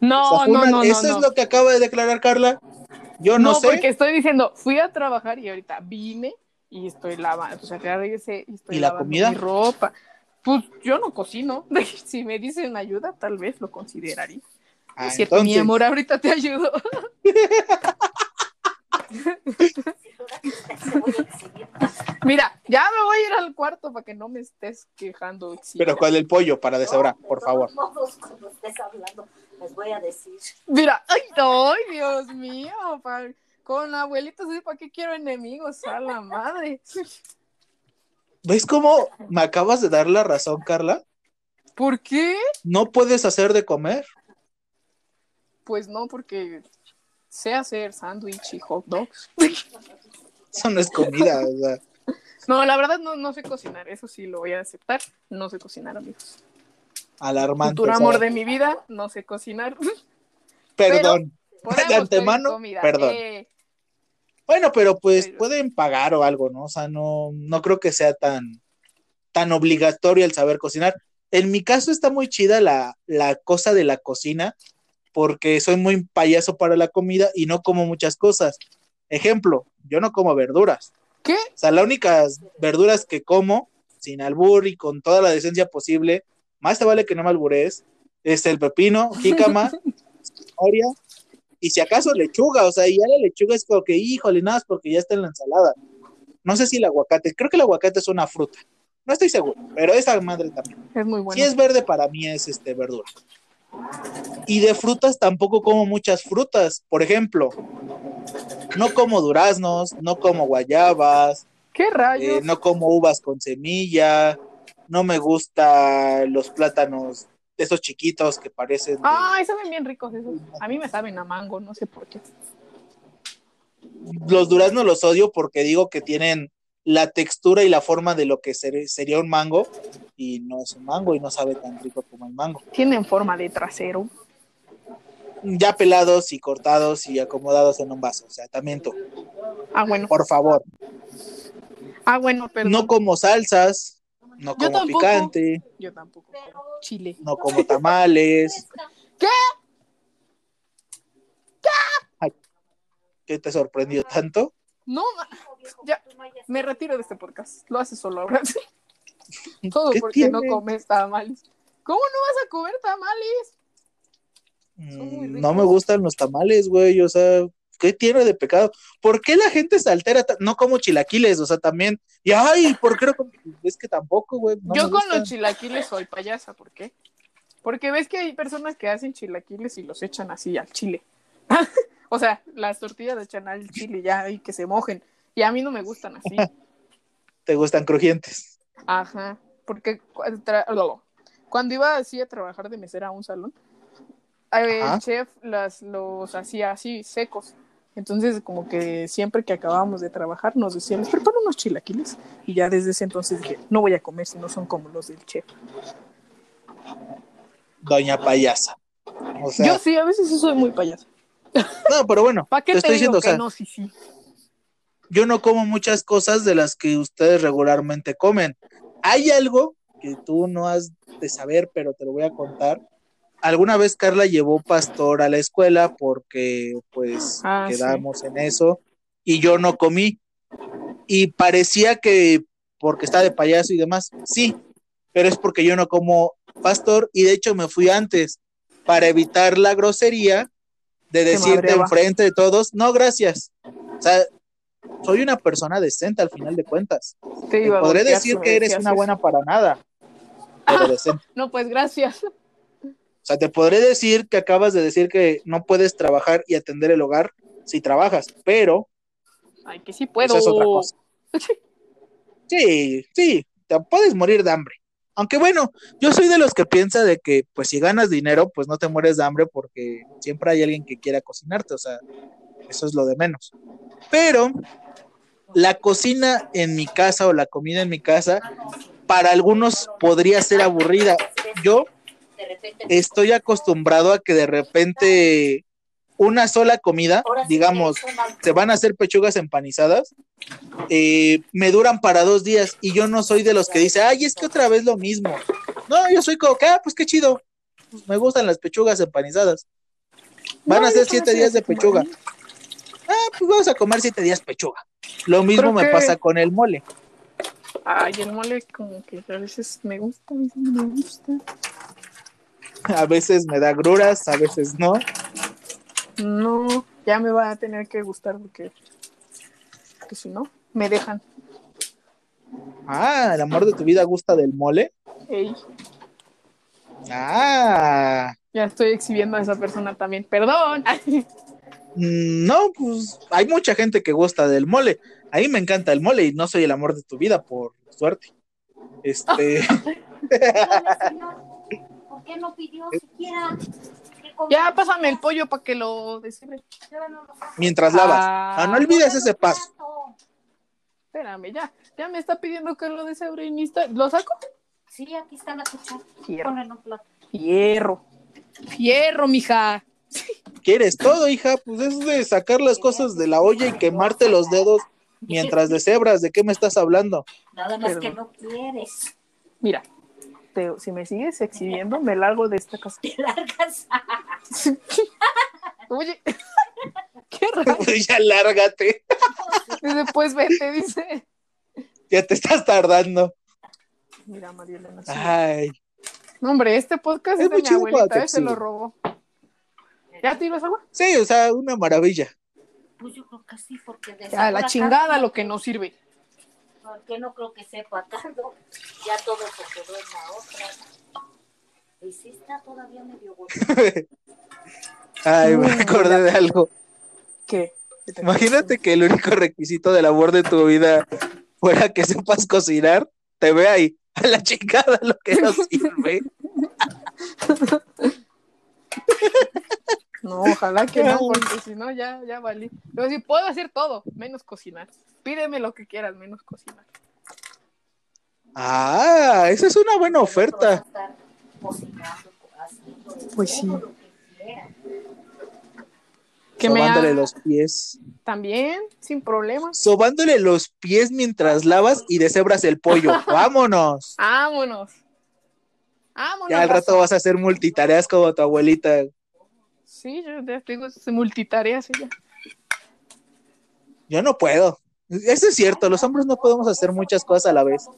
No, O sea, no, una- no, no. Eso no. es lo que acaba de declarar Carla. Yo no, No, sé. porque estoy diciendo, fui a trabajar y ahorita vine y estoy lavando, o sea, ya regresé y estoy ¿Y la lavando comida? mi ropa. Pues yo no cocino. Si me dicen ayuda, tal vez lo consideraría. Ah, Es cierto, mi amor, ahorita te ayudo. Se voy a exhibir. Mira, ya me voy a ir al cuarto para que no me estés quejando. Pero con el pollo para deshebrar, No, por de favor. todos modos, cuando estés hablando, les voy a decir. Mira, ay, ay, Dios mío, pa- con abuelitos, ¿para qué quiero enemigos? A la madre. ¿Ves cómo me acabas de dar la razón, Carla? ¿Por qué? No puedes hacer de comer. Pues no, porque sé hacer sándwich y hot dogs. Eso no es comida. o sea. No, la verdad no, no sé cocinar, eso sí lo voy a aceptar. No sé cocinar, amigos. alarmante. Futuro amor de mi vida, no sé cocinar. Perdón. Podemos De antemano, perdón. Eh, Bueno, pero pues Pero- pueden pagar o algo, ¿no? O sea, no, no creo que sea tan, tan obligatorio el saber cocinar. En mi caso está muy chida la, la cosa de la cocina, porque soy muy payaso para la comida y no como muchas cosas. Ejemplo, yo no como verduras, ¿Qué? O sea, las únicas verduras que como, sin albur y con toda la decencia posible, más te vale que no me alburees, es el pepino, jícama, zanahoria, y si acaso lechuga, o sea, ya la lechuga es como que, híjole, nada, más porque ya está en la ensalada. No sé si el aguacate, creo que el aguacate es una fruta. No estoy seguro, pero esa madre también. Es muy bueno. Si es verde, para mí es este verdura. Y de frutas tampoco como muchas frutas. Por ejemplo, no como duraznos, no como guayabas, ¿Qué rayos? eh, no como uvas con semilla, no me gustan los plátanos, esos chiquitos que parecen. de- Ay, saben bien ricos esos. A mí me saben a mango, no sé por qué. Los duraznos los odio porque digo que tienen la textura y la forma de lo que ser- sería un mango y no es un mango y no sabe tan rico como el mango. Tienen forma de trasero. Ya pelados y cortados y acomodados en un vaso, o sea, también tú, Ah, bueno. por favor. Ah, bueno, perdón. No como salsas, no Yo como tampoco. picante, Yo tampoco. Chile. no como tamales. ¿Qué? Ay, ¿Qué te sorprendió tanto? No, ya. Me retiro de este podcast. Lo haces solo ahora. Todo ¿Qué porque no comes tamales. ¿Cómo no vas a comer tamales? Mm. No me gustan los tamales, güey, o sea, ¿qué tiene de pecado? ¿Por qué la gente se altera? No como chilaquiles, o sea, también. Y ay, ¿por qué no como? Es que tampoco, güey. no Yo me con gustan. los chilaquiles soy payasa, ¿por qué? Porque ves que hay personas que hacen chilaquiles y los echan así al chile. o sea, las tortillas las echan al chile ya y que se mojen. Y a mí no me gustan así. Te gustan crujientes. Ajá. Porque cuando iba así a trabajar de mesera a un salón, Ajá. el chef las, los hacía así secos. Entonces, como que siempre que acabábamos de trabajar, nos decían, les preparo unos chilaquiles. Y ya desde ese entonces dije, no voy a comer si no son como los del chef. Doña payasa. O sea, Yo sí, a veces sí soy muy payaso. No, pero bueno, ¿Para qué te te, estoy digo diciendo, o que sea, no? Sí, sí. yo no como muchas cosas de las que ustedes regularmente comen. Hay algo que tú no has de saber, pero te lo voy a contar. Alguna vez Carla llevó pastor a la escuela porque pues Ah, sí. quedamos en eso y yo no comí. Y parecía que porque está de payaso y demás, sí, pero es porque yo no como pastor y de hecho me fui antes para evitar la grosería de decirte enfrente de todos, no, gracias. O sea, soy una persona decente al final de cuentas. Te Te podré decir que eres una buena para nada, pero decente. No, pues gracias. O sea, te podré decir que acabas de decir que no puedes trabajar y atender el hogar si trabajas, pero Ay, que sí puedo. Esa es otra cosa. sí, sí, te puedes morir de hambre. Aunque bueno, yo soy de los que piensa de que pues si ganas dinero, pues no te mueres de hambre porque siempre hay alguien que quiera cocinarte, o sea, eso es lo de menos. Pero la cocina en mi casa o la comida en mi casa, para algunos podría ser aburrida. Yo estoy acostumbrado a que de repente una sola comida, Ahora digamos, se van a hacer pechugas empanizadas, eh, me duran para dos días y yo no soy de los que dice, ay, es que otra vez lo mismo. No, yo soy como que, ah, pues qué chido, Pues me gustan las pechugas empanizadas. Van No, a ser siete días de pechuga. ahí. Ah, pues vamos a comer siete días pechuga. Lo mismo Creo me que- pasa con el mole. Ay, el mole como que a veces me gusta, a veces no me gusta. A veces me da gruras, a veces no. No, ya me va a tener que gustar porque, porque si no, me dejan. Ah, el amor de tu vida gusta del mole. Ey, Ah, ya estoy exhibiendo a esa persona también. Perdón. Mm, No, pues hay mucha gente que gusta del mole. A mí me encanta el mole y no soy el amor de tu vida, por suerte. Este, ¿Por qué no pidió siquiera? Ya pásame el pollo para que lo deshebre. mientras lavas. Ah. Ah, no olvides ese paso. Espérame, ya. Ya me está pidiendo que lo deshebre y ni está- ¿Lo saco? Sí, aquí está la cuchara. Fierro. En un plato. Fierro. Fierro, mija. ¿Quieres todo, hija? Pues es de sacar las cosas de la olla y quemarte los dedos mientras deshebras. ¿De qué me estás hablando? Nada más Perdón. que no quieres. Mira, te- si me sigues exhibiendo, me largo de esta casa. Te largas. Oye, Qué raro. ya lárgate, Dice, pues vete, dice. ya te estás tardando. Mira, María Elena. sí. Ay, No, hombre, este podcast Es es de muy mi abuelita, eh, se lo robó. ¿Ya te ibas agua? sí, o sea, una maravilla. Pues yo creo que sí, porque de Ya, la chingada lo que no sirve. Porque no creo que sepa tanto. Ya todo se quedó en la otra. Y sí está todavía medio gordito. Ay, me acordé de algo. ¿Qué? Imagínate que el único requisito del amor de tu vida fuera que sepas cocinar, te ve ahí, a la chingada lo que no sirve. No, ojalá que no, porque si no, ya, ya valí. Pero sí, puedo hacer todo, menos cocinar. Pídeme lo que quieras, menos cocinar. Ah, esa es una buena oferta. Pues sí. que me Sobándole ha- los pies. También, sin problemas. Sobándole los pies mientras lavas y deshebras el pollo. ¡Vámonos! Vámonos. Vámonos. Ya al rato vas a hacer multitareas como tu abuelita. Sí, yo ya te digo, se multitareas ella. Yo no puedo. Eso es cierto, los hombres no podemos hacer muchas cosas a la vez.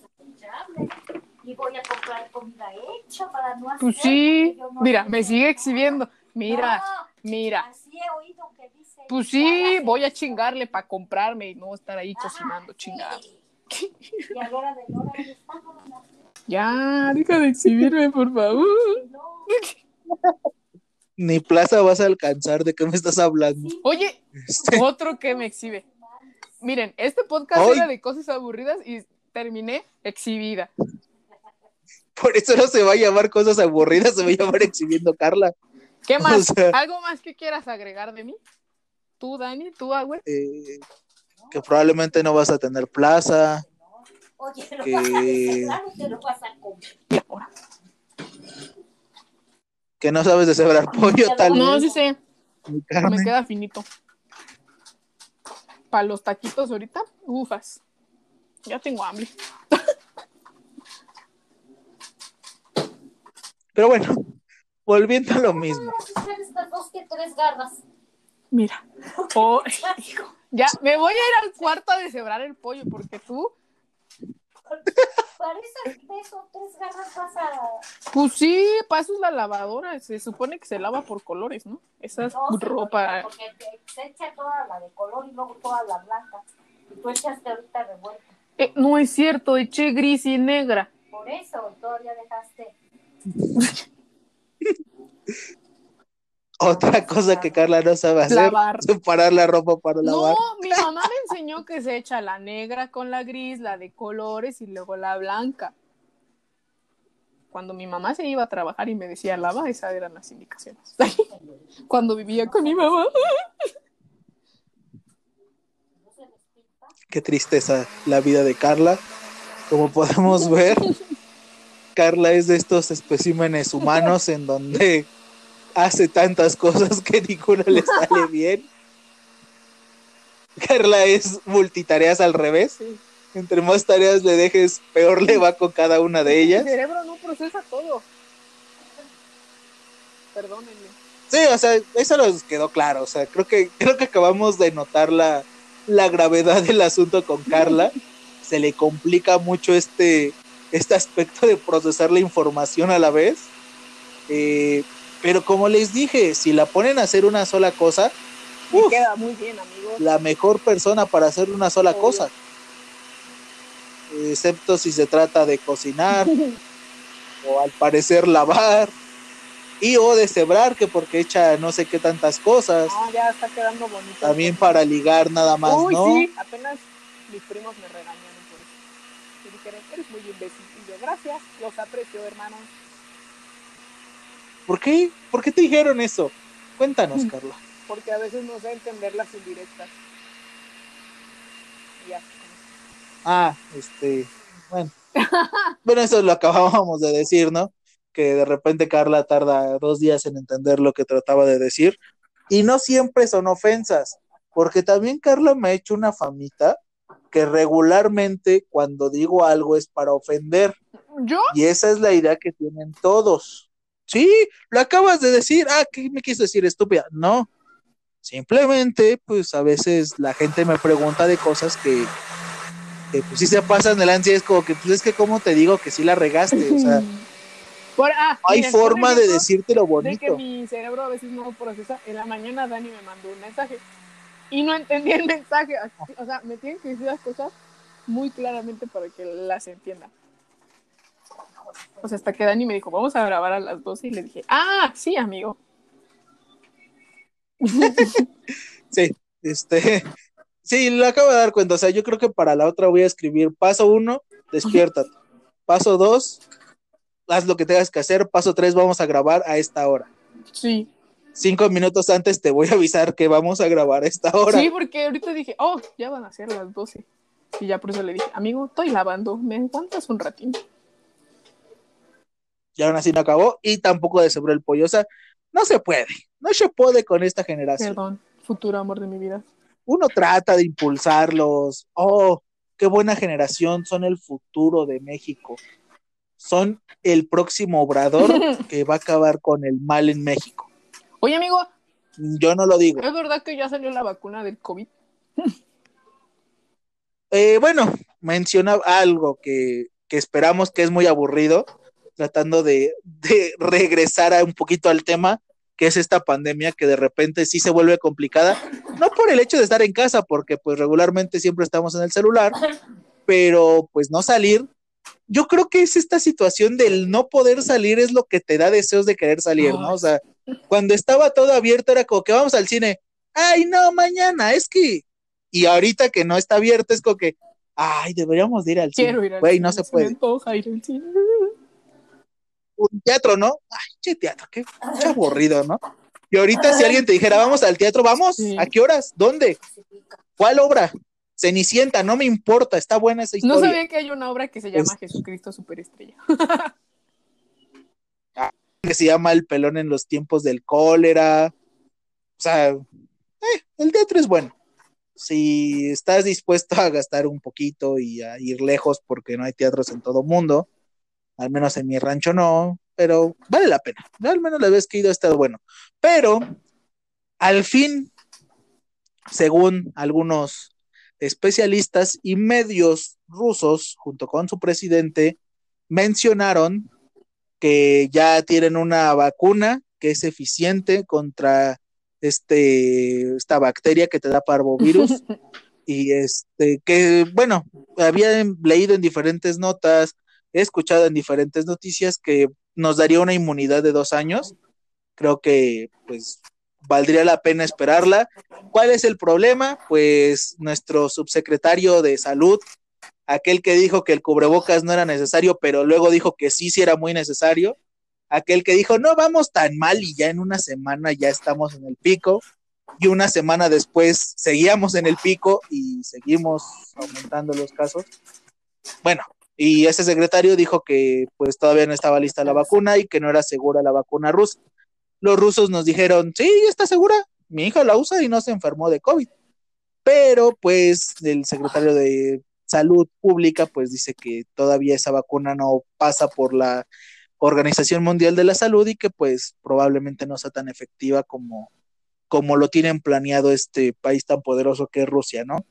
Y voy a comprar comida hecha para no hacer. Pues sí, mira, me sigue exhibiendo. Mira, mira. Así he oído que dice. Pues sí, voy a chingarle para comprarme y no estar ahí cocinando. Y a hora de hora no, Ya, deja de exhibirme, por favor. no. Ni plaza vas a alcanzar, ¿de qué me estás hablando? Oye, Este, otro que me exhibe. Miren, este podcast Ay. era de cosas aburridas y terminé exhibida. por eso no se va a llamar cosas aburridas, se va a llamar exhibiendo Carla. ¿Qué más? O sea- ¿Algo más que quieras agregar de mí? ¿Tú, Dani? ¿Tú, Agüe? Eh, que probablemente no vas a tener plaza. Oye, lo Que- vas a vas comer. Que no sabes deshebrar pollo, tal No, vez, sí sé. Me queda finito. Para los taquitos ahorita, ufas. Ya tengo hambre. Pero bueno, volviendo a lo mismo. Dos que tres garras. Mira. Oh, hijo. Ya, me voy a ir al cuarto a deshebrar el pollo porque tú, Para esas tres o tres garras vas a. pues sí, pasas la lavadora. Se supone que se lava por colores, ¿no? Esa es No, ropa. Porque se echa toda la de color y luego toda la blanca. Y tú echaste ahorita revuelta. Eh, no es cierto, eché gris y negra. Por eso todavía dejaste. Otra cosa que Carla no sabe hacer, Lavar. separar la ropa para lavar. No, mi mamá me enseñó que se echa la negra con la gris, la de colores y luego la blanca. Cuando mi mamá se iba a trabajar y me decía lava, esas eran las indicaciones. Cuando vivía con mi mamá. Qué tristeza la vida de Carla. Como podemos ver, Carla es de estos especímenes humanos en donde hace tantas cosas que ninguna le sale bien. Carla es multitareas al revés. Sí. Entre más tareas le dejes, peor le va con cada una de ellas. cerebro no procesa todo. Perdónenme. Sí, o sea, eso nos quedó claro. O sea, creo que, creo que acabamos de notar la, la gravedad del asunto con Carla. Se le complica mucho este, este aspecto de procesar la información a la vez. Eh, pero como les dije, si la ponen a hacer una sola cosa, Me uf, queda muy bien, amigos. la mejor persona para hacer una sola Obvio. cosa. Excepto si se trata de cocinar o al parecer lavar y o deshebrar, que porque echa no sé qué tantas cosas. No, ya está quedando bonito. También para ligar nada más, Uy, ¿no? sí, apenas mis primos me regañaron por eso. Y dijeron, eres muy imbécil. Y yo, gracias, los aprecio, hermanos. ¿Por qué? ¿Por qué te dijeron eso? Cuéntanos, Carla. Porque a veces no sé entender las indirectas. Ya. Ah, este, bueno. Bueno, eso lo acabábamos de decir, ¿no? Que de repente Carla tarda dos días en entender lo que trataba de decir. Y no siempre son ofensas, porque también Carla me ha hecho una famita que regularmente cuando digo algo es para ofender. ¿Yo? Y esa es la idea que tienen todos. Sí, lo acabas de decir. Ah, ¿qué me quiso decir, estúpida? No. Simplemente, pues a veces la gente me pregunta de cosas que, que pues sí se pasan de lanza y es como que, pues es que cómo te digo que sí la regaste, o sea, Por- ah, no hay forma de ejemplo, decirte lo de que bonito. mi cerebro a veces no procesa. En la mañana Dani me mandó un mensaje y no entendí el mensaje. O sea, me tienen que decir las cosas muy claramente para que las entienda. O sea, hasta que Dani me dijo, vamos a grabar a las 12 y le dije, ah, sí, amigo. Sí, este, sí, lo acabo de dar cuenta, o sea, yo creo que para la otra voy a escribir paso uno, despiértate. Paso dos, haz lo que tengas que hacer. Paso tres, vamos a grabar a esta hora. Sí. Cinco minutos antes te voy a avisar que vamos a grabar a esta hora. Sí, porque ahorita dije, oh, ya van a ser las 12. Y ya por eso le dije, amigo, estoy lavando, ¿me aguantas un ratín? Y aún así no acabó y tampoco deshebró el pollo. O sea, no se puede, no se puede con esta generación. Perdón, futuro amor de mi vida. Uno trata de impulsarlos. Oh, qué buena generación, son el futuro de México. Son el próximo obrador que va a acabar con el mal en México. Oye, amigo, Yo no lo digo. ¿es verdad que ya salió la vacuna del COVID? Eh, bueno, menciona algo que, que esperamos que es muy aburrido, tratando de, de regresar a un poquito al tema, que es esta pandemia que de repente sí se vuelve complicada, no por el hecho de estar en casa, porque pues regularmente siempre estamos en el celular, pero pues no salir. Yo creo que es esta situación del no poder salir es lo que te da deseos de querer salir, ¿no? O sea, cuando estaba todo abierto era como que vamos al cine, ay no, mañana, es que y ahorita que no está abierto es como que, ay, deberíamos de ir al cine. Quiero ir al Güey, cine, no se me puede. antoja ir al cine. Un teatro, ¿no? Ay, che teatro, qué, qué aburrido, ¿no? Y ahorita si alguien te dijera, vamos al teatro, vamos, Sí. ¿a qué horas? ¿Dónde? ¿Cuál obra? Cenicienta, no me importa, está buena esa No historia. sabía que hay una obra que se llama Es- Jesucristo Superestrella. Que se llama El pelón en los tiempos del cólera. O sea, eh, el teatro es bueno. Si estás dispuesto a gastar un poquito y a ir lejos porque no hay teatros en todo mundo, al menos en mi rancho no, pero vale la pena. Al menos la vez que he ido ha estado bueno. Pero al fin, según algunos especialistas y medios rusos, junto con su presidente, mencionaron que ya tienen una vacuna que es eficiente contra este, esta bacteria que te da parvovirus y este que bueno había leído en diferentes notas he escuchado en diferentes noticias que nos daría una inmunidad de dos años creo que pues valdría la pena esperarla ¿cuál es el problema? pues nuestro subsecretario de salud aquel que dijo que el cubrebocas no era necesario pero luego dijo que sí sí era muy necesario aquel que dijo, no vamos tan mal y ya en una semana ya estamos en el pico, y una semana después seguíamos en el pico y seguimos aumentando los casos. Bueno, y ese secretario dijo que pues todavía no estaba lista la vacuna y que no era segura la vacuna rusa. Los rusos nos dijeron, sí, está segura, mi hija la usa y no se enfermó de COVID. Pero pues el secretario de salud pública pues dice que todavía esa vacuna no pasa por la Organización Mundial de la Salud y que pues probablemente no sea tan efectiva como, como lo tienen planeado este país tan poderoso que es Rusia, ¿no?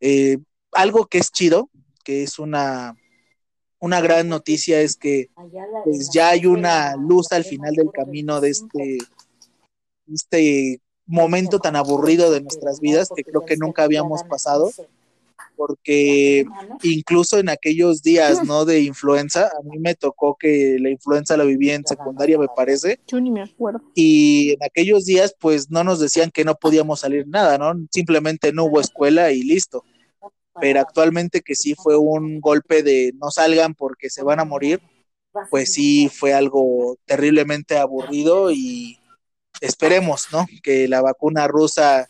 Eh, algo que es chido, que es una, una gran noticia, es que pues ya hay una luz al final del camino de este, este momento tan aburrido de nuestras vidas que creo que nunca habíamos pasado, porque incluso en aquellos días, ¿no? De influenza, a mí me tocó que la influenza la viví en secundaria, me parece, Yo ni me acuerdo. y en aquellos días, pues no nos decían que no podíamos salir nada, ¿no? Simplemente no hubo escuela y listo. Pero actualmente que sí fue un golpe de no salgan porque se van a morir, pues sí fue algo terriblemente aburrido y esperemos, ¿no? Que la vacuna rusa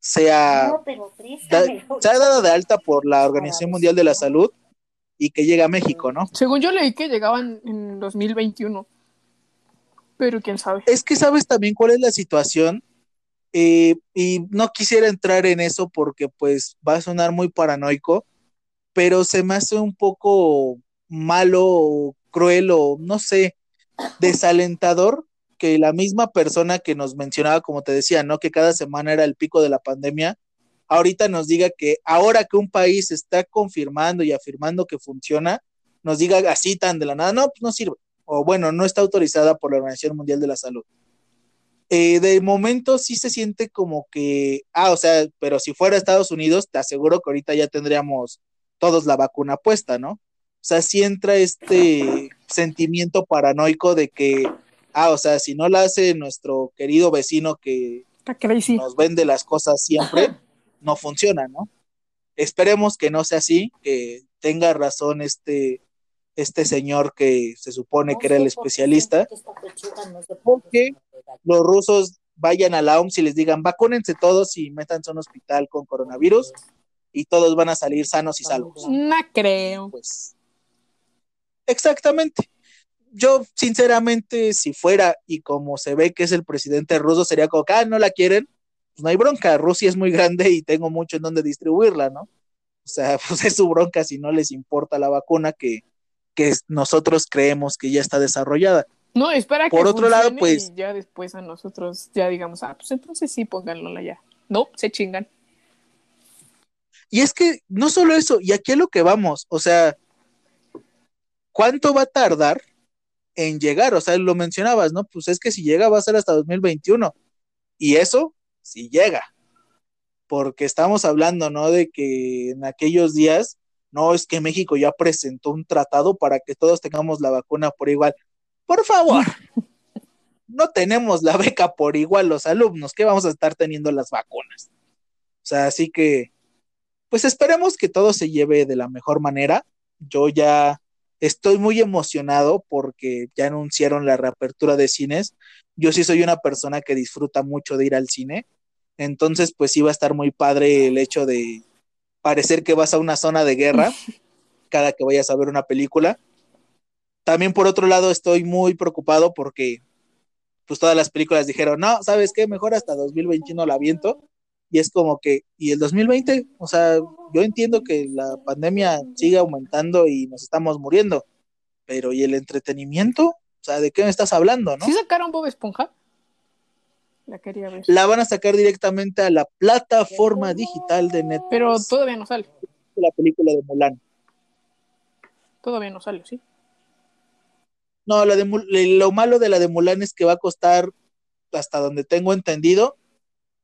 sea No, pero da- préstame. se ha dado de alta por la Organización Mundial de la Salud y que llega a México, ¿no? Según yo leí que llegaban en 2021. Pero quién sabe. Es que sabes también cuál es la situación Eh, y no quisiera entrar en eso porque pues va a sonar muy paranoico, pero se me hace un poco malo, o cruel o no sé, desalentador que la misma persona que nos mencionaba, como te decía, ¿no? Que cada semana era el pico de la pandemia, ahorita nos diga que ahora que un país está confirmando y afirmando que funciona, nos diga así tan de la nada, no, pues no sirve. O bueno, no está autorizada por la Organización Mundial de la Salud. Eh, de momento sí se siente como que, ah, o sea, pero si fuera Estados Unidos, te aseguro que ahorita ya tendríamos todos la vacuna puesta, ¿no? O sea, sí entra este sentimiento paranoico de que, ah, o sea, si no la hace nuestro querido vecino que nos vende las cosas siempre, no funciona, ¿no? Esperemos que no sea así, que tenga razón este, este señor que se supone que era el especialista, porque los rusos vayan a la OMS y les digan, vacúnense todos y métanse a un hospital con coronavirus y todos van a salir sanos y salvos. No creo. Pues, exactamente. Yo, sinceramente, si fuera y como se ve que es el presidente ruso, sería como que, ah, no la quieren, pues no hay bronca. Rusia es muy grande y tengo mucho en donde distribuirla, ¿no? O sea, pues es su bronca si no les importa la vacuna que, que nosotros creemos que ya está desarrollada. No, espera Por que otro lado, pues- y ya después a nosotros ya digamos, ah, pues entonces sí, pónganlo ya. No, se chingan. Y es que no solo eso, y aquí es lo que vamos, o sea, ¿cuánto va a tardar en llegar? O sea, lo mencionabas, ¿no? Pues es que si llega va a ser hasta 2021. Y eso, si llega. Porque estamos hablando, ¿no? De que en aquellos días, no es que México ya presentó un tratado para que todos tengamos la vacuna por igual. Por favor, no tenemos la beca por igual los alumnos, que vamos a estar teniendo las vacunas. O sea, así que pues esperemos que todo se lleve de la mejor manera. Yo ya estoy muy emocionado porque ya anunciaron la reapertura de cines. Yo sí soy una persona que disfruta mucho de ir al cine. Entonces, pues sí va a estar muy padre el hecho de parecer que vas a una zona de guerra cada que vayas a ver una película. También por otro lado estoy muy preocupado porque pues todas las películas dijeron, no, ¿sabes qué? Mejor hasta 2021 la viento y es como que, ¿y el 2020? O sea, yo entiendo que la pandemia sigue aumentando y nos estamos muriendo, pero ¿y el entretenimiento? O sea, ¿de qué me estás hablando, no? ¿Sí sacaron Bob Esponja? La quería ver. La van a sacar directamente a la plataforma digital de Netflix, Pero todavía no sale. la película de Mulan. Todavía no sale, ¿sí? No, la de Mul- lo malo de la de Mulan es que va a costar, hasta donde tengo entendido,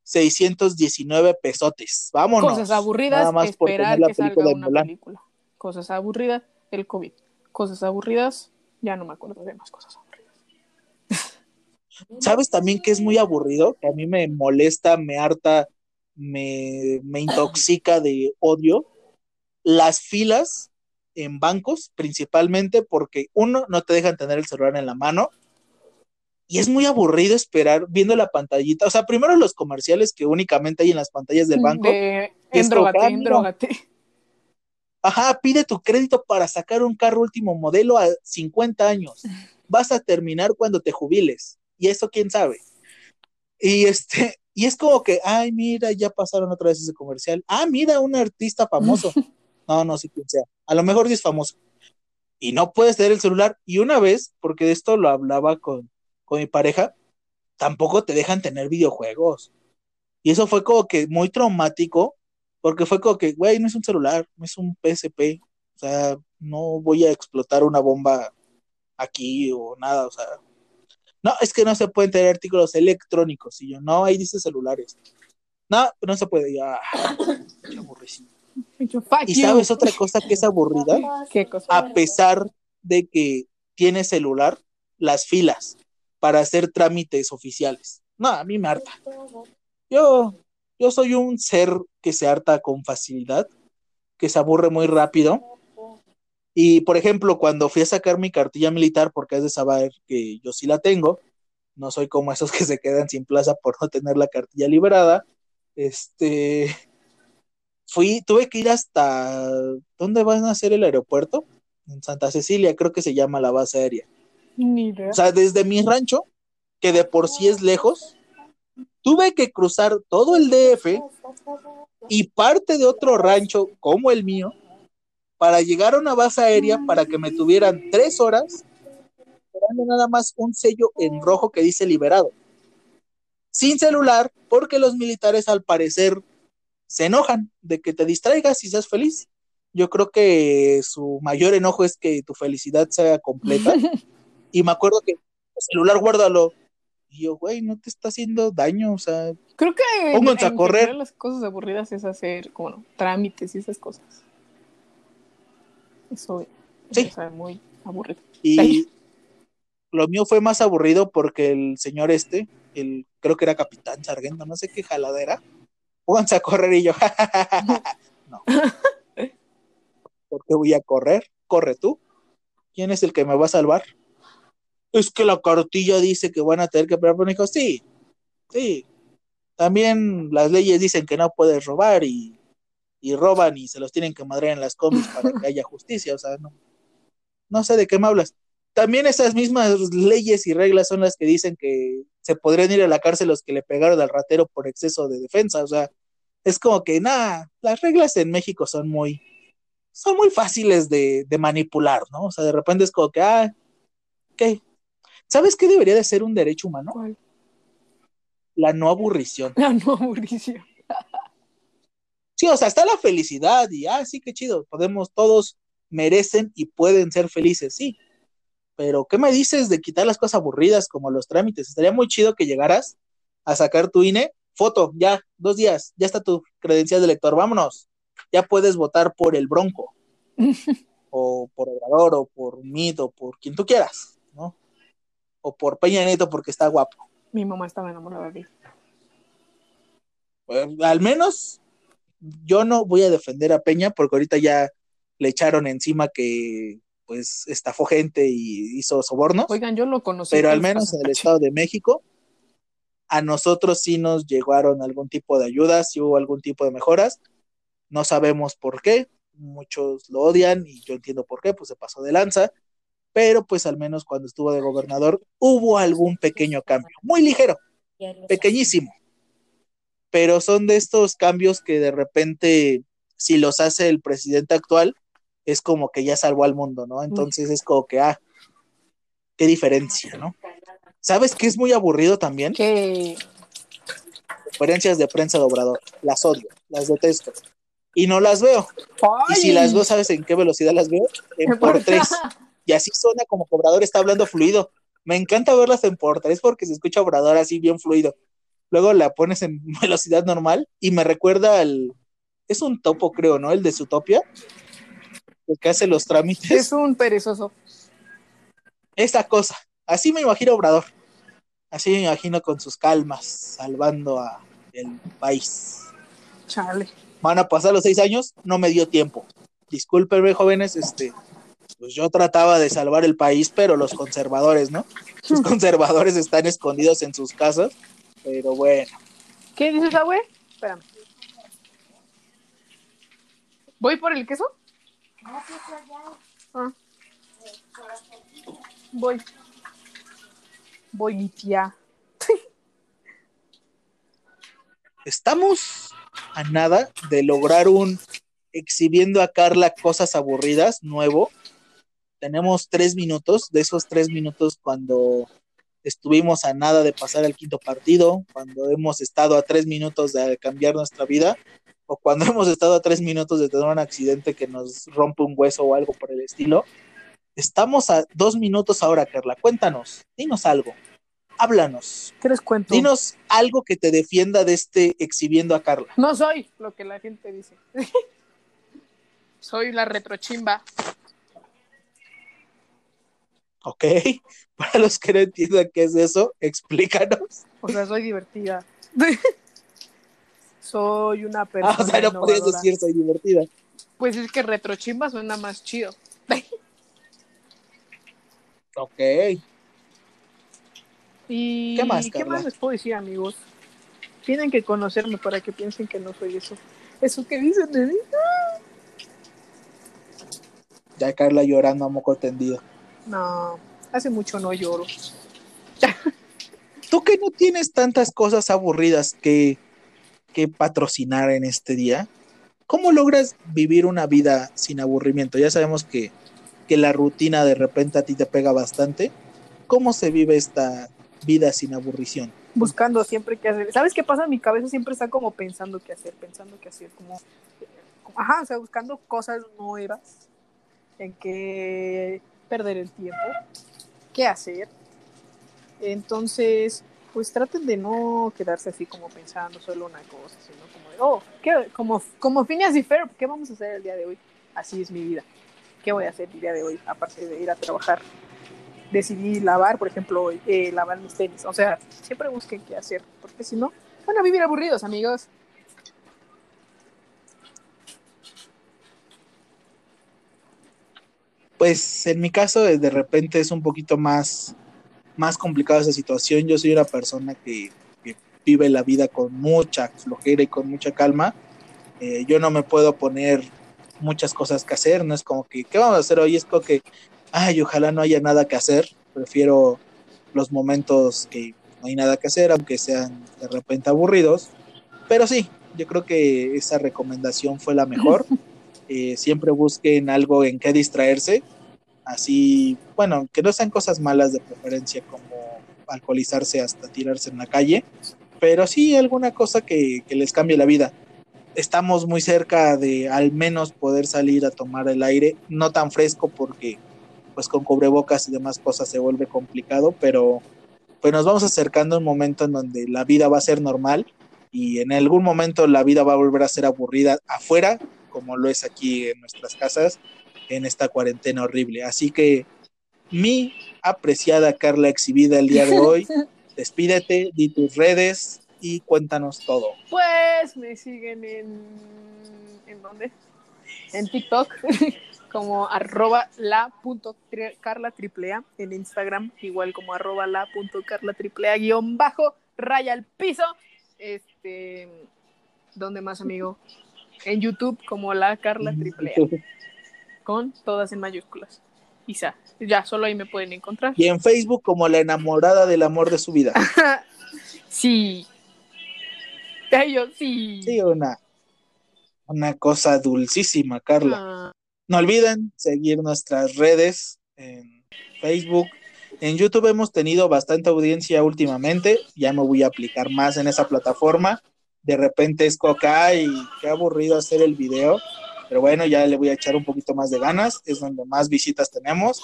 619 pesotes. Vámonos. Cosas aburridas, Nada más por esperar tener la que salga película de una Mulan. película. Cosas aburridas, el COVID. Cosas aburridas, ya no me acuerdo de más cosas aburridas. ¿Sabes también que es muy aburrido? Que a mí me molesta, me harta, me, me intoxica de odio. Las filas en bancos, principalmente porque uno, no te dejan tener el celular en la mano. Y es muy aburrido esperar viendo la pantallita. O sea, primero los comerciales que únicamente hay en las pantallas del banco. De endrógate, endrógate. Ajá, pide tu crédito para sacar un carro último modelo a 50 años. Vas a terminar cuando te jubiles. Y eso quién sabe. Y este, y es como que, ay, mira, ya pasaron otra vez ese comercial. Ah, mira, un artista famoso. No, no sé quién sea. A lo mejor sí es famoso. Y no puedes tener el celular. Y una vez, porque de esto lo hablaba con, con mi pareja, tampoco te dejan tener videojuegos. Y eso fue como que muy traumático, porque fue como que, güey, no es un celular, no es un PSP. O sea, no voy a explotar una bomba aquí o nada, o sea. No, es que no se pueden tener artículos electrónicos. Y yo, no, ahí dice celulares. No, no se puede. Ya, qué aburrido. Y yo, "Fuck ¿Y you". sabes otra cosa que es aburrida? ¿Qué cosa? A pesar de que tiene celular, las filas para hacer trámites oficiales. No, a mí me harta. Yo, yo soy un ser que se harta con facilidad, que se aburre muy rápido. Y, por ejemplo, cuando fui a sacar mi cartilla militar, porque has de saber que yo sí la tengo, no soy como esos que se quedan sin plaza por no tener la cartilla liberada, este, fui, tuve que ir hasta, ¿dónde van a hacer el aeropuerto? En Santa Cecilia, creo que se llama la base aérea. Ni idea. O sea, desde mi rancho, que de por sí es lejos, tuve que cruzar todo el DF y parte de otro rancho como el mío para llegar a una base aérea para que me tuvieran tres horas esperando nada más un sello en rojo que dice liberado. Sin celular, porque los militares al parecer se enojan de que te distraigas y seas feliz. Yo creo que su mayor enojo es que tu felicidad sea completa. y me acuerdo que el celular guárdalo. Y yo, güey, no te está haciendo daño, o sea, Creo que Pónganse a correr. las cosas aburridas es hacer como no, trámites y esas cosas. Eso, Sí. es muy aburrido. Y Ay. lo mío fue más aburrido porque el señor este, el creo que era capitán, sargento, no sé qué jaladera, pónganse a correr y yo, no. ¿Por qué voy a correr? Corre tú. ¿Quién es el que me va a salvar? Es que la cartilla dice que van a tener que pagar, dijo, sí, sí. También las leyes dicen que no puedes robar y, y roban y se los tienen que madrear en las combis para que haya justicia, o sea, no, no sé de qué me hablas. También esas mismas leyes y reglas son las que dicen que se podrían ir a la cárcel los que le pegaron al ratero por exceso de defensa. O sea, es como que nada, las reglas en México son muy, son muy fáciles de, de manipular, ¿no? O sea, de repente es como que, ah, ¿qué? ¿Sabes qué debería de ser un derecho humano? ¿Cuál? La no aburrición. Ah, no, Mauricio. Sí, o sea, está la felicidad y, ah, sí, qué chido, podemos, todos merecen y pueden ser felices, sí. Pero, ¿qué me dices de quitar las cosas aburridas como los trámites? Estaría muy chido que llegaras a sacar tu INE, foto, ya, dos días, ya está tu credencial de elector, vámonos. Ya puedes votar por el Bronco, o por Obrador, o por Mid, o por quien tú quieras, ¿no? O por Peña Nieto porque está guapo. Mi mamá estaba enamorada de él. Eh, al menos yo no voy a defender a Peña porque ahorita ya le echaron encima que pues estafó gente y hizo sobornos, Oigan, yo lo conocí. pero al menos en el. Estado de México a nosotros sí nos llegaron algún tipo de ayudas, sí hubo algún tipo de mejoras, no sabemos por qué, muchos lo odian y yo entiendo por qué, pues se pasó de lanza, pero pues al menos cuando estuvo de gobernador hubo algún pequeño cambio, muy ligero, pequeñísimo. Pero son de estos cambios que de repente, si los hace el presidente actual, es como que ya salvó al mundo, ¿no? Entonces es como que, ah, qué diferencia, ¿no? ¿Sabes qué es muy aburrido también? Que Conferencias de prensa de Obrador. Las odio, las detesto. Y no las veo. Y si las veo, ¿sabes en qué velocidad las veo? En por tres. Y así suena como que Obrador está hablando fluido. Me encanta verlas en por tres porque se escucha Obrador así bien fluido. Luego la pones en velocidad normal y me recuerda al. Es un topo, creo, ¿no? El de Zootopia. El que hace los trámites. Es un perezoso. Esa cosa. Así me imagino a Obrador. Así me imagino con sus calmas, salvando a el país. Chale. Van a pasar los seis años, no me dio tiempo. Discúlpenme, jóvenes, este, pues yo trataba de salvar el país, pero los conservadores, ¿no? Los conservadores están escondidos en sus casas, pero bueno. ¿Qué dices, abue? Espérame. ¿Voy por el queso? Ah. Voy. Voy, mi tía. Estamos a nada de lograr un exhibiendo a Carla cosas aburridas nuevo. Tenemos tres minutos, de esos tres minutos cuando estuvimos a nada de pasar al quinto partido, cuando hemos estado a tres minutos de cambiar nuestra vida, o cuando hemos estado a tres minutos de tener un accidente que nos rompe un hueso o algo por el estilo. Estamos a dos minutos ahora, Carla. Cuéntanos, dinos algo, háblanos, ¿Qué les cuento? dinos algo que te defienda de este exhibiendo a Carla. No soy lo que la gente dice. soy la retrochimba. Ok, para los que no entiendan qué es eso, explícanos. O sea, soy divertida. soy una Ah, persona. o sea, no podías innovadora. decir soy divertida. Pues es que retrochimba suena más chido. Ok, ¿Y ¿Qué más, qué más les puedo decir, amigos? Tienen que conocerme para que piensen que no soy eso. Eso que dicen de mí. ya Carla llorando a moco tendido. No, hace mucho no lloro. Tú que no tienes tantas cosas aburridas que, que patrocinar en este día, ¿cómo logras vivir una vida sin aburrimiento? Ya sabemos que, que la rutina de repente a ti te pega bastante, ¿cómo se vive esta vida sin aburrición? buscando siempre qué hacer. ¿Sabes qué pasa? Mi cabeza siempre está como pensando qué hacer, pensando qué hacer, como, ajá, o sea, buscando cosas nuevas en que perder el tiempo, qué hacer. Entonces, pues traten de no quedarse así como pensando solo una cosa, sino como oh, ¿qué? Como, como Phineas y Ferb, ¿qué vamos a hacer el día de hoy? Así es mi vida. ¿Qué voy a hacer el día de hoy? Aparte de ir a trabajar decidí lavar, por ejemplo, eh, lavar mis tenis. O sea, siempre busquen qué hacer, porque si no, van a vivir aburridos, amigos. Pues en mi caso, eh, de repente es un poquito más, más complicada esa situación. Yo soy una persona que, que vive la vida con mucha flojera y con mucha calma. Eh, yo no me puedo poner muchas cosas que hacer, no es como que, ¿qué vamos a hacer hoy? Es como que, ay, ojalá no haya nada que hacer. Prefiero los momentos que no hay nada que hacer, aunque sean de repente aburridos. Pero sí, yo creo que esa recomendación fue la mejor. Eh, siempre busquen algo en que distraerse. Así, bueno, que no sean cosas malas de preferencia como alcoholizarse hasta tirarse en la calle, pero sí alguna cosa que, que les cambie la vida. Estamos muy cerca de al menos poder salir a tomar el aire, no tan fresco porque pues con cubrebocas y demás cosas se vuelve complicado, pero pues nos vamos acercando a un momento en donde la vida va a ser normal y en algún momento la vida va a volver a ser aburrida afuera, como lo es aquí en nuestras casas, en esta cuarentena horrible. Así que mi apreciada Carla exhibida el día de hoy, despídete, di tus redes y cuéntanos todo. Pues me siguen en... ¿En dónde? En TikTok como arroba la punto carla triple A en Instagram, igual como arroba la punto carla triple A guion bajo, raya al piso. Este, ¿dónde más, amigo? En YouTube como la carla triple A, con todas en mayúsculas. Isa, ya, solo ahí me pueden encontrar. Y en Facebook como la enamorada del amor de su vida. sí. Ay, yo sí. Sí, una, una cosa dulcísima, Carla. Ah, No olviden seguir nuestras redes en Facebook. En YouTube hemos tenido bastante audiencia últimamente. Ya me voy a aplicar más en esa plataforma. De repente es coca y qué aburrido hacer el video. Pero bueno, ya le voy a echar un poquito más de ganas. Es donde más visitas tenemos.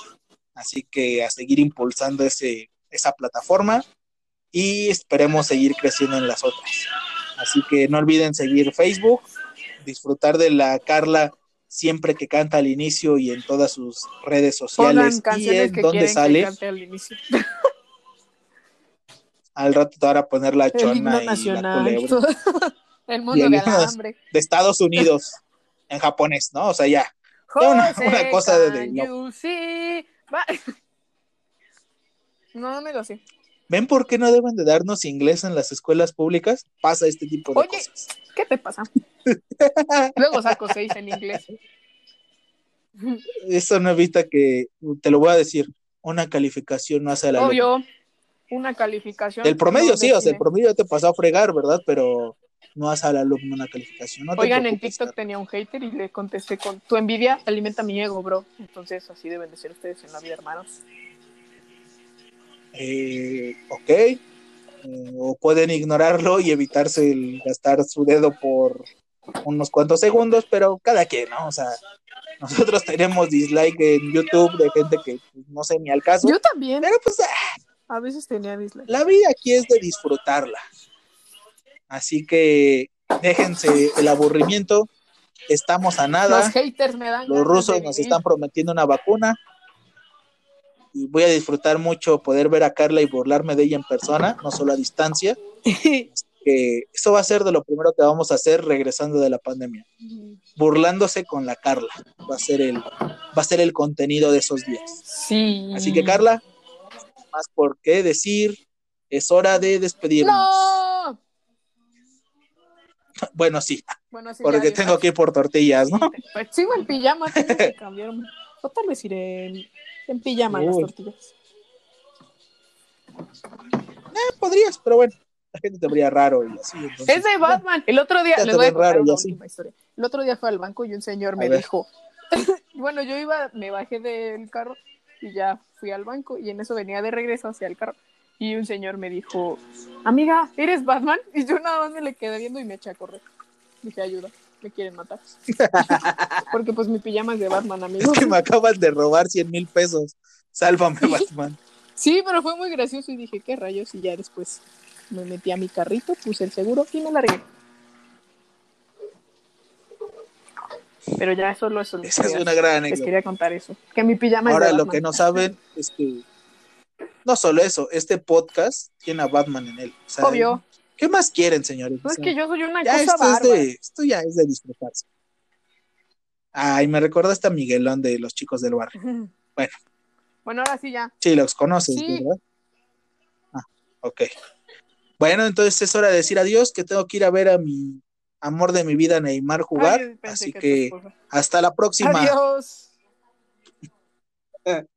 Así que a seguir impulsando ese, esa plataforma y esperemos seguir creciendo en las otras. Así que no olviden seguir Facebook, disfrutar de la Carla siempre que canta al inicio y en todas sus redes pongan sociales y en que donde sale. que al inicio. Al rato te van a poner la chona y la nacional. culebra el Y mundo el de himno alambre. de Estados Unidos en japonés, ¿no? O sea, ya. Una- cosa de- de No, no me lo sé. ¿Ven por qué no deben de darnos inglés en las escuelas públicas? Pasa este tipo de Oye. cosas. ¿Qué te pasa? Luego saco seis en inglés. Eso no evita que, te lo voy a decir, una calificación no hace a la. Obvio, una calificación. El promedio no sí, o sea, el promedio te pasó a fregar, ¿verdad? Pero no hace al alumno una calificación. No Oigan, en TikTok tenía un hater y le contesté con tu envidia alimenta mi ego, bro. Entonces así deben de ser ustedes en la vida, hermanos. Eh, ok. Eh, o pueden ignorarlo y evitarse el gastar su dedo por unos cuantos segundos, pero cada quien, ¿no? O sea, nosotros tenemos dislike en YouTube de gente que pues, no sé ni al caso. Yo también. Pero pues ah, A veces tenía dislike. la vida aquí es de disfrutarla. Así que déjense el aburrimiento. Estamos a nada. Los haters me dan. Los rusos nos están prometiendo una vacuna. Y voy a disfrutar mucho poder ver a Carla y burlarme de ella en persona, no solo a distancia. Que eso va a ser de lo primero que vamos a hacer regresando de la pandemia. Burlándose con la Carla. Va a ser el, va a ser el contenido de esos días. Sí. Así que Carla, más por qué decir, es hora de despedirnos. ¡No! Bueno, sí, Bueno, sí, porque ya, tengo que ir por tortillas, ¿no? Pues sigo en pijama, tengo que cambiarme. O tal vez iré en, en pijama a las tortillas. Eh, podrías, pero bueno, la gente te vería raro y así. entonces, Es de Batman. El otro día, les voy a contar una última historia. El otro día fue al banco y un señor A me ver. dijo, bueno, yo iba, me bajé del carro Y ya fui al banco y en eso venía de regreso hacia el carro. Y un señor me dijo, amiga, ¿eres Batman? Y yo nada más me le quedé viendo y me eché a correr. Dije, ayuda, me quieren matar. Porque pues mi pijama es de Batman, amigo. Es que me acaban de robar 100 mil pesos. Sálvame, Batman. Sí, pero fue muy gracioso y dije, ¿qué rayos? Y ya después me metí a mi carrito, puse el seguro y me largué. Pero ya solo eso. les Esa es una gran Les anécdota. quería contar eso. Que mi pijama Ahora, es de lo Batman. que no saben es que no solo eso, este podcast tiene a Batman en él. O sea, Obvio. ¿Qué más quieren, señores? No O es sea, que yo soy una ya cosa esto es, de, esto ya es de disfrutarse. Ay, me recordaste a Miguelón de los chicos del barrio. Bueno. Bueno, ahora sí ya. Sí, los conoces, Sí. ¿verdad? Ah, ok. Bueno, entonces es hora de decir adiós, que tengo que ir a ver a mi amor de mi vida, Neymar, jugar. Ay, así que esposa. hasta la próxima. Adiós.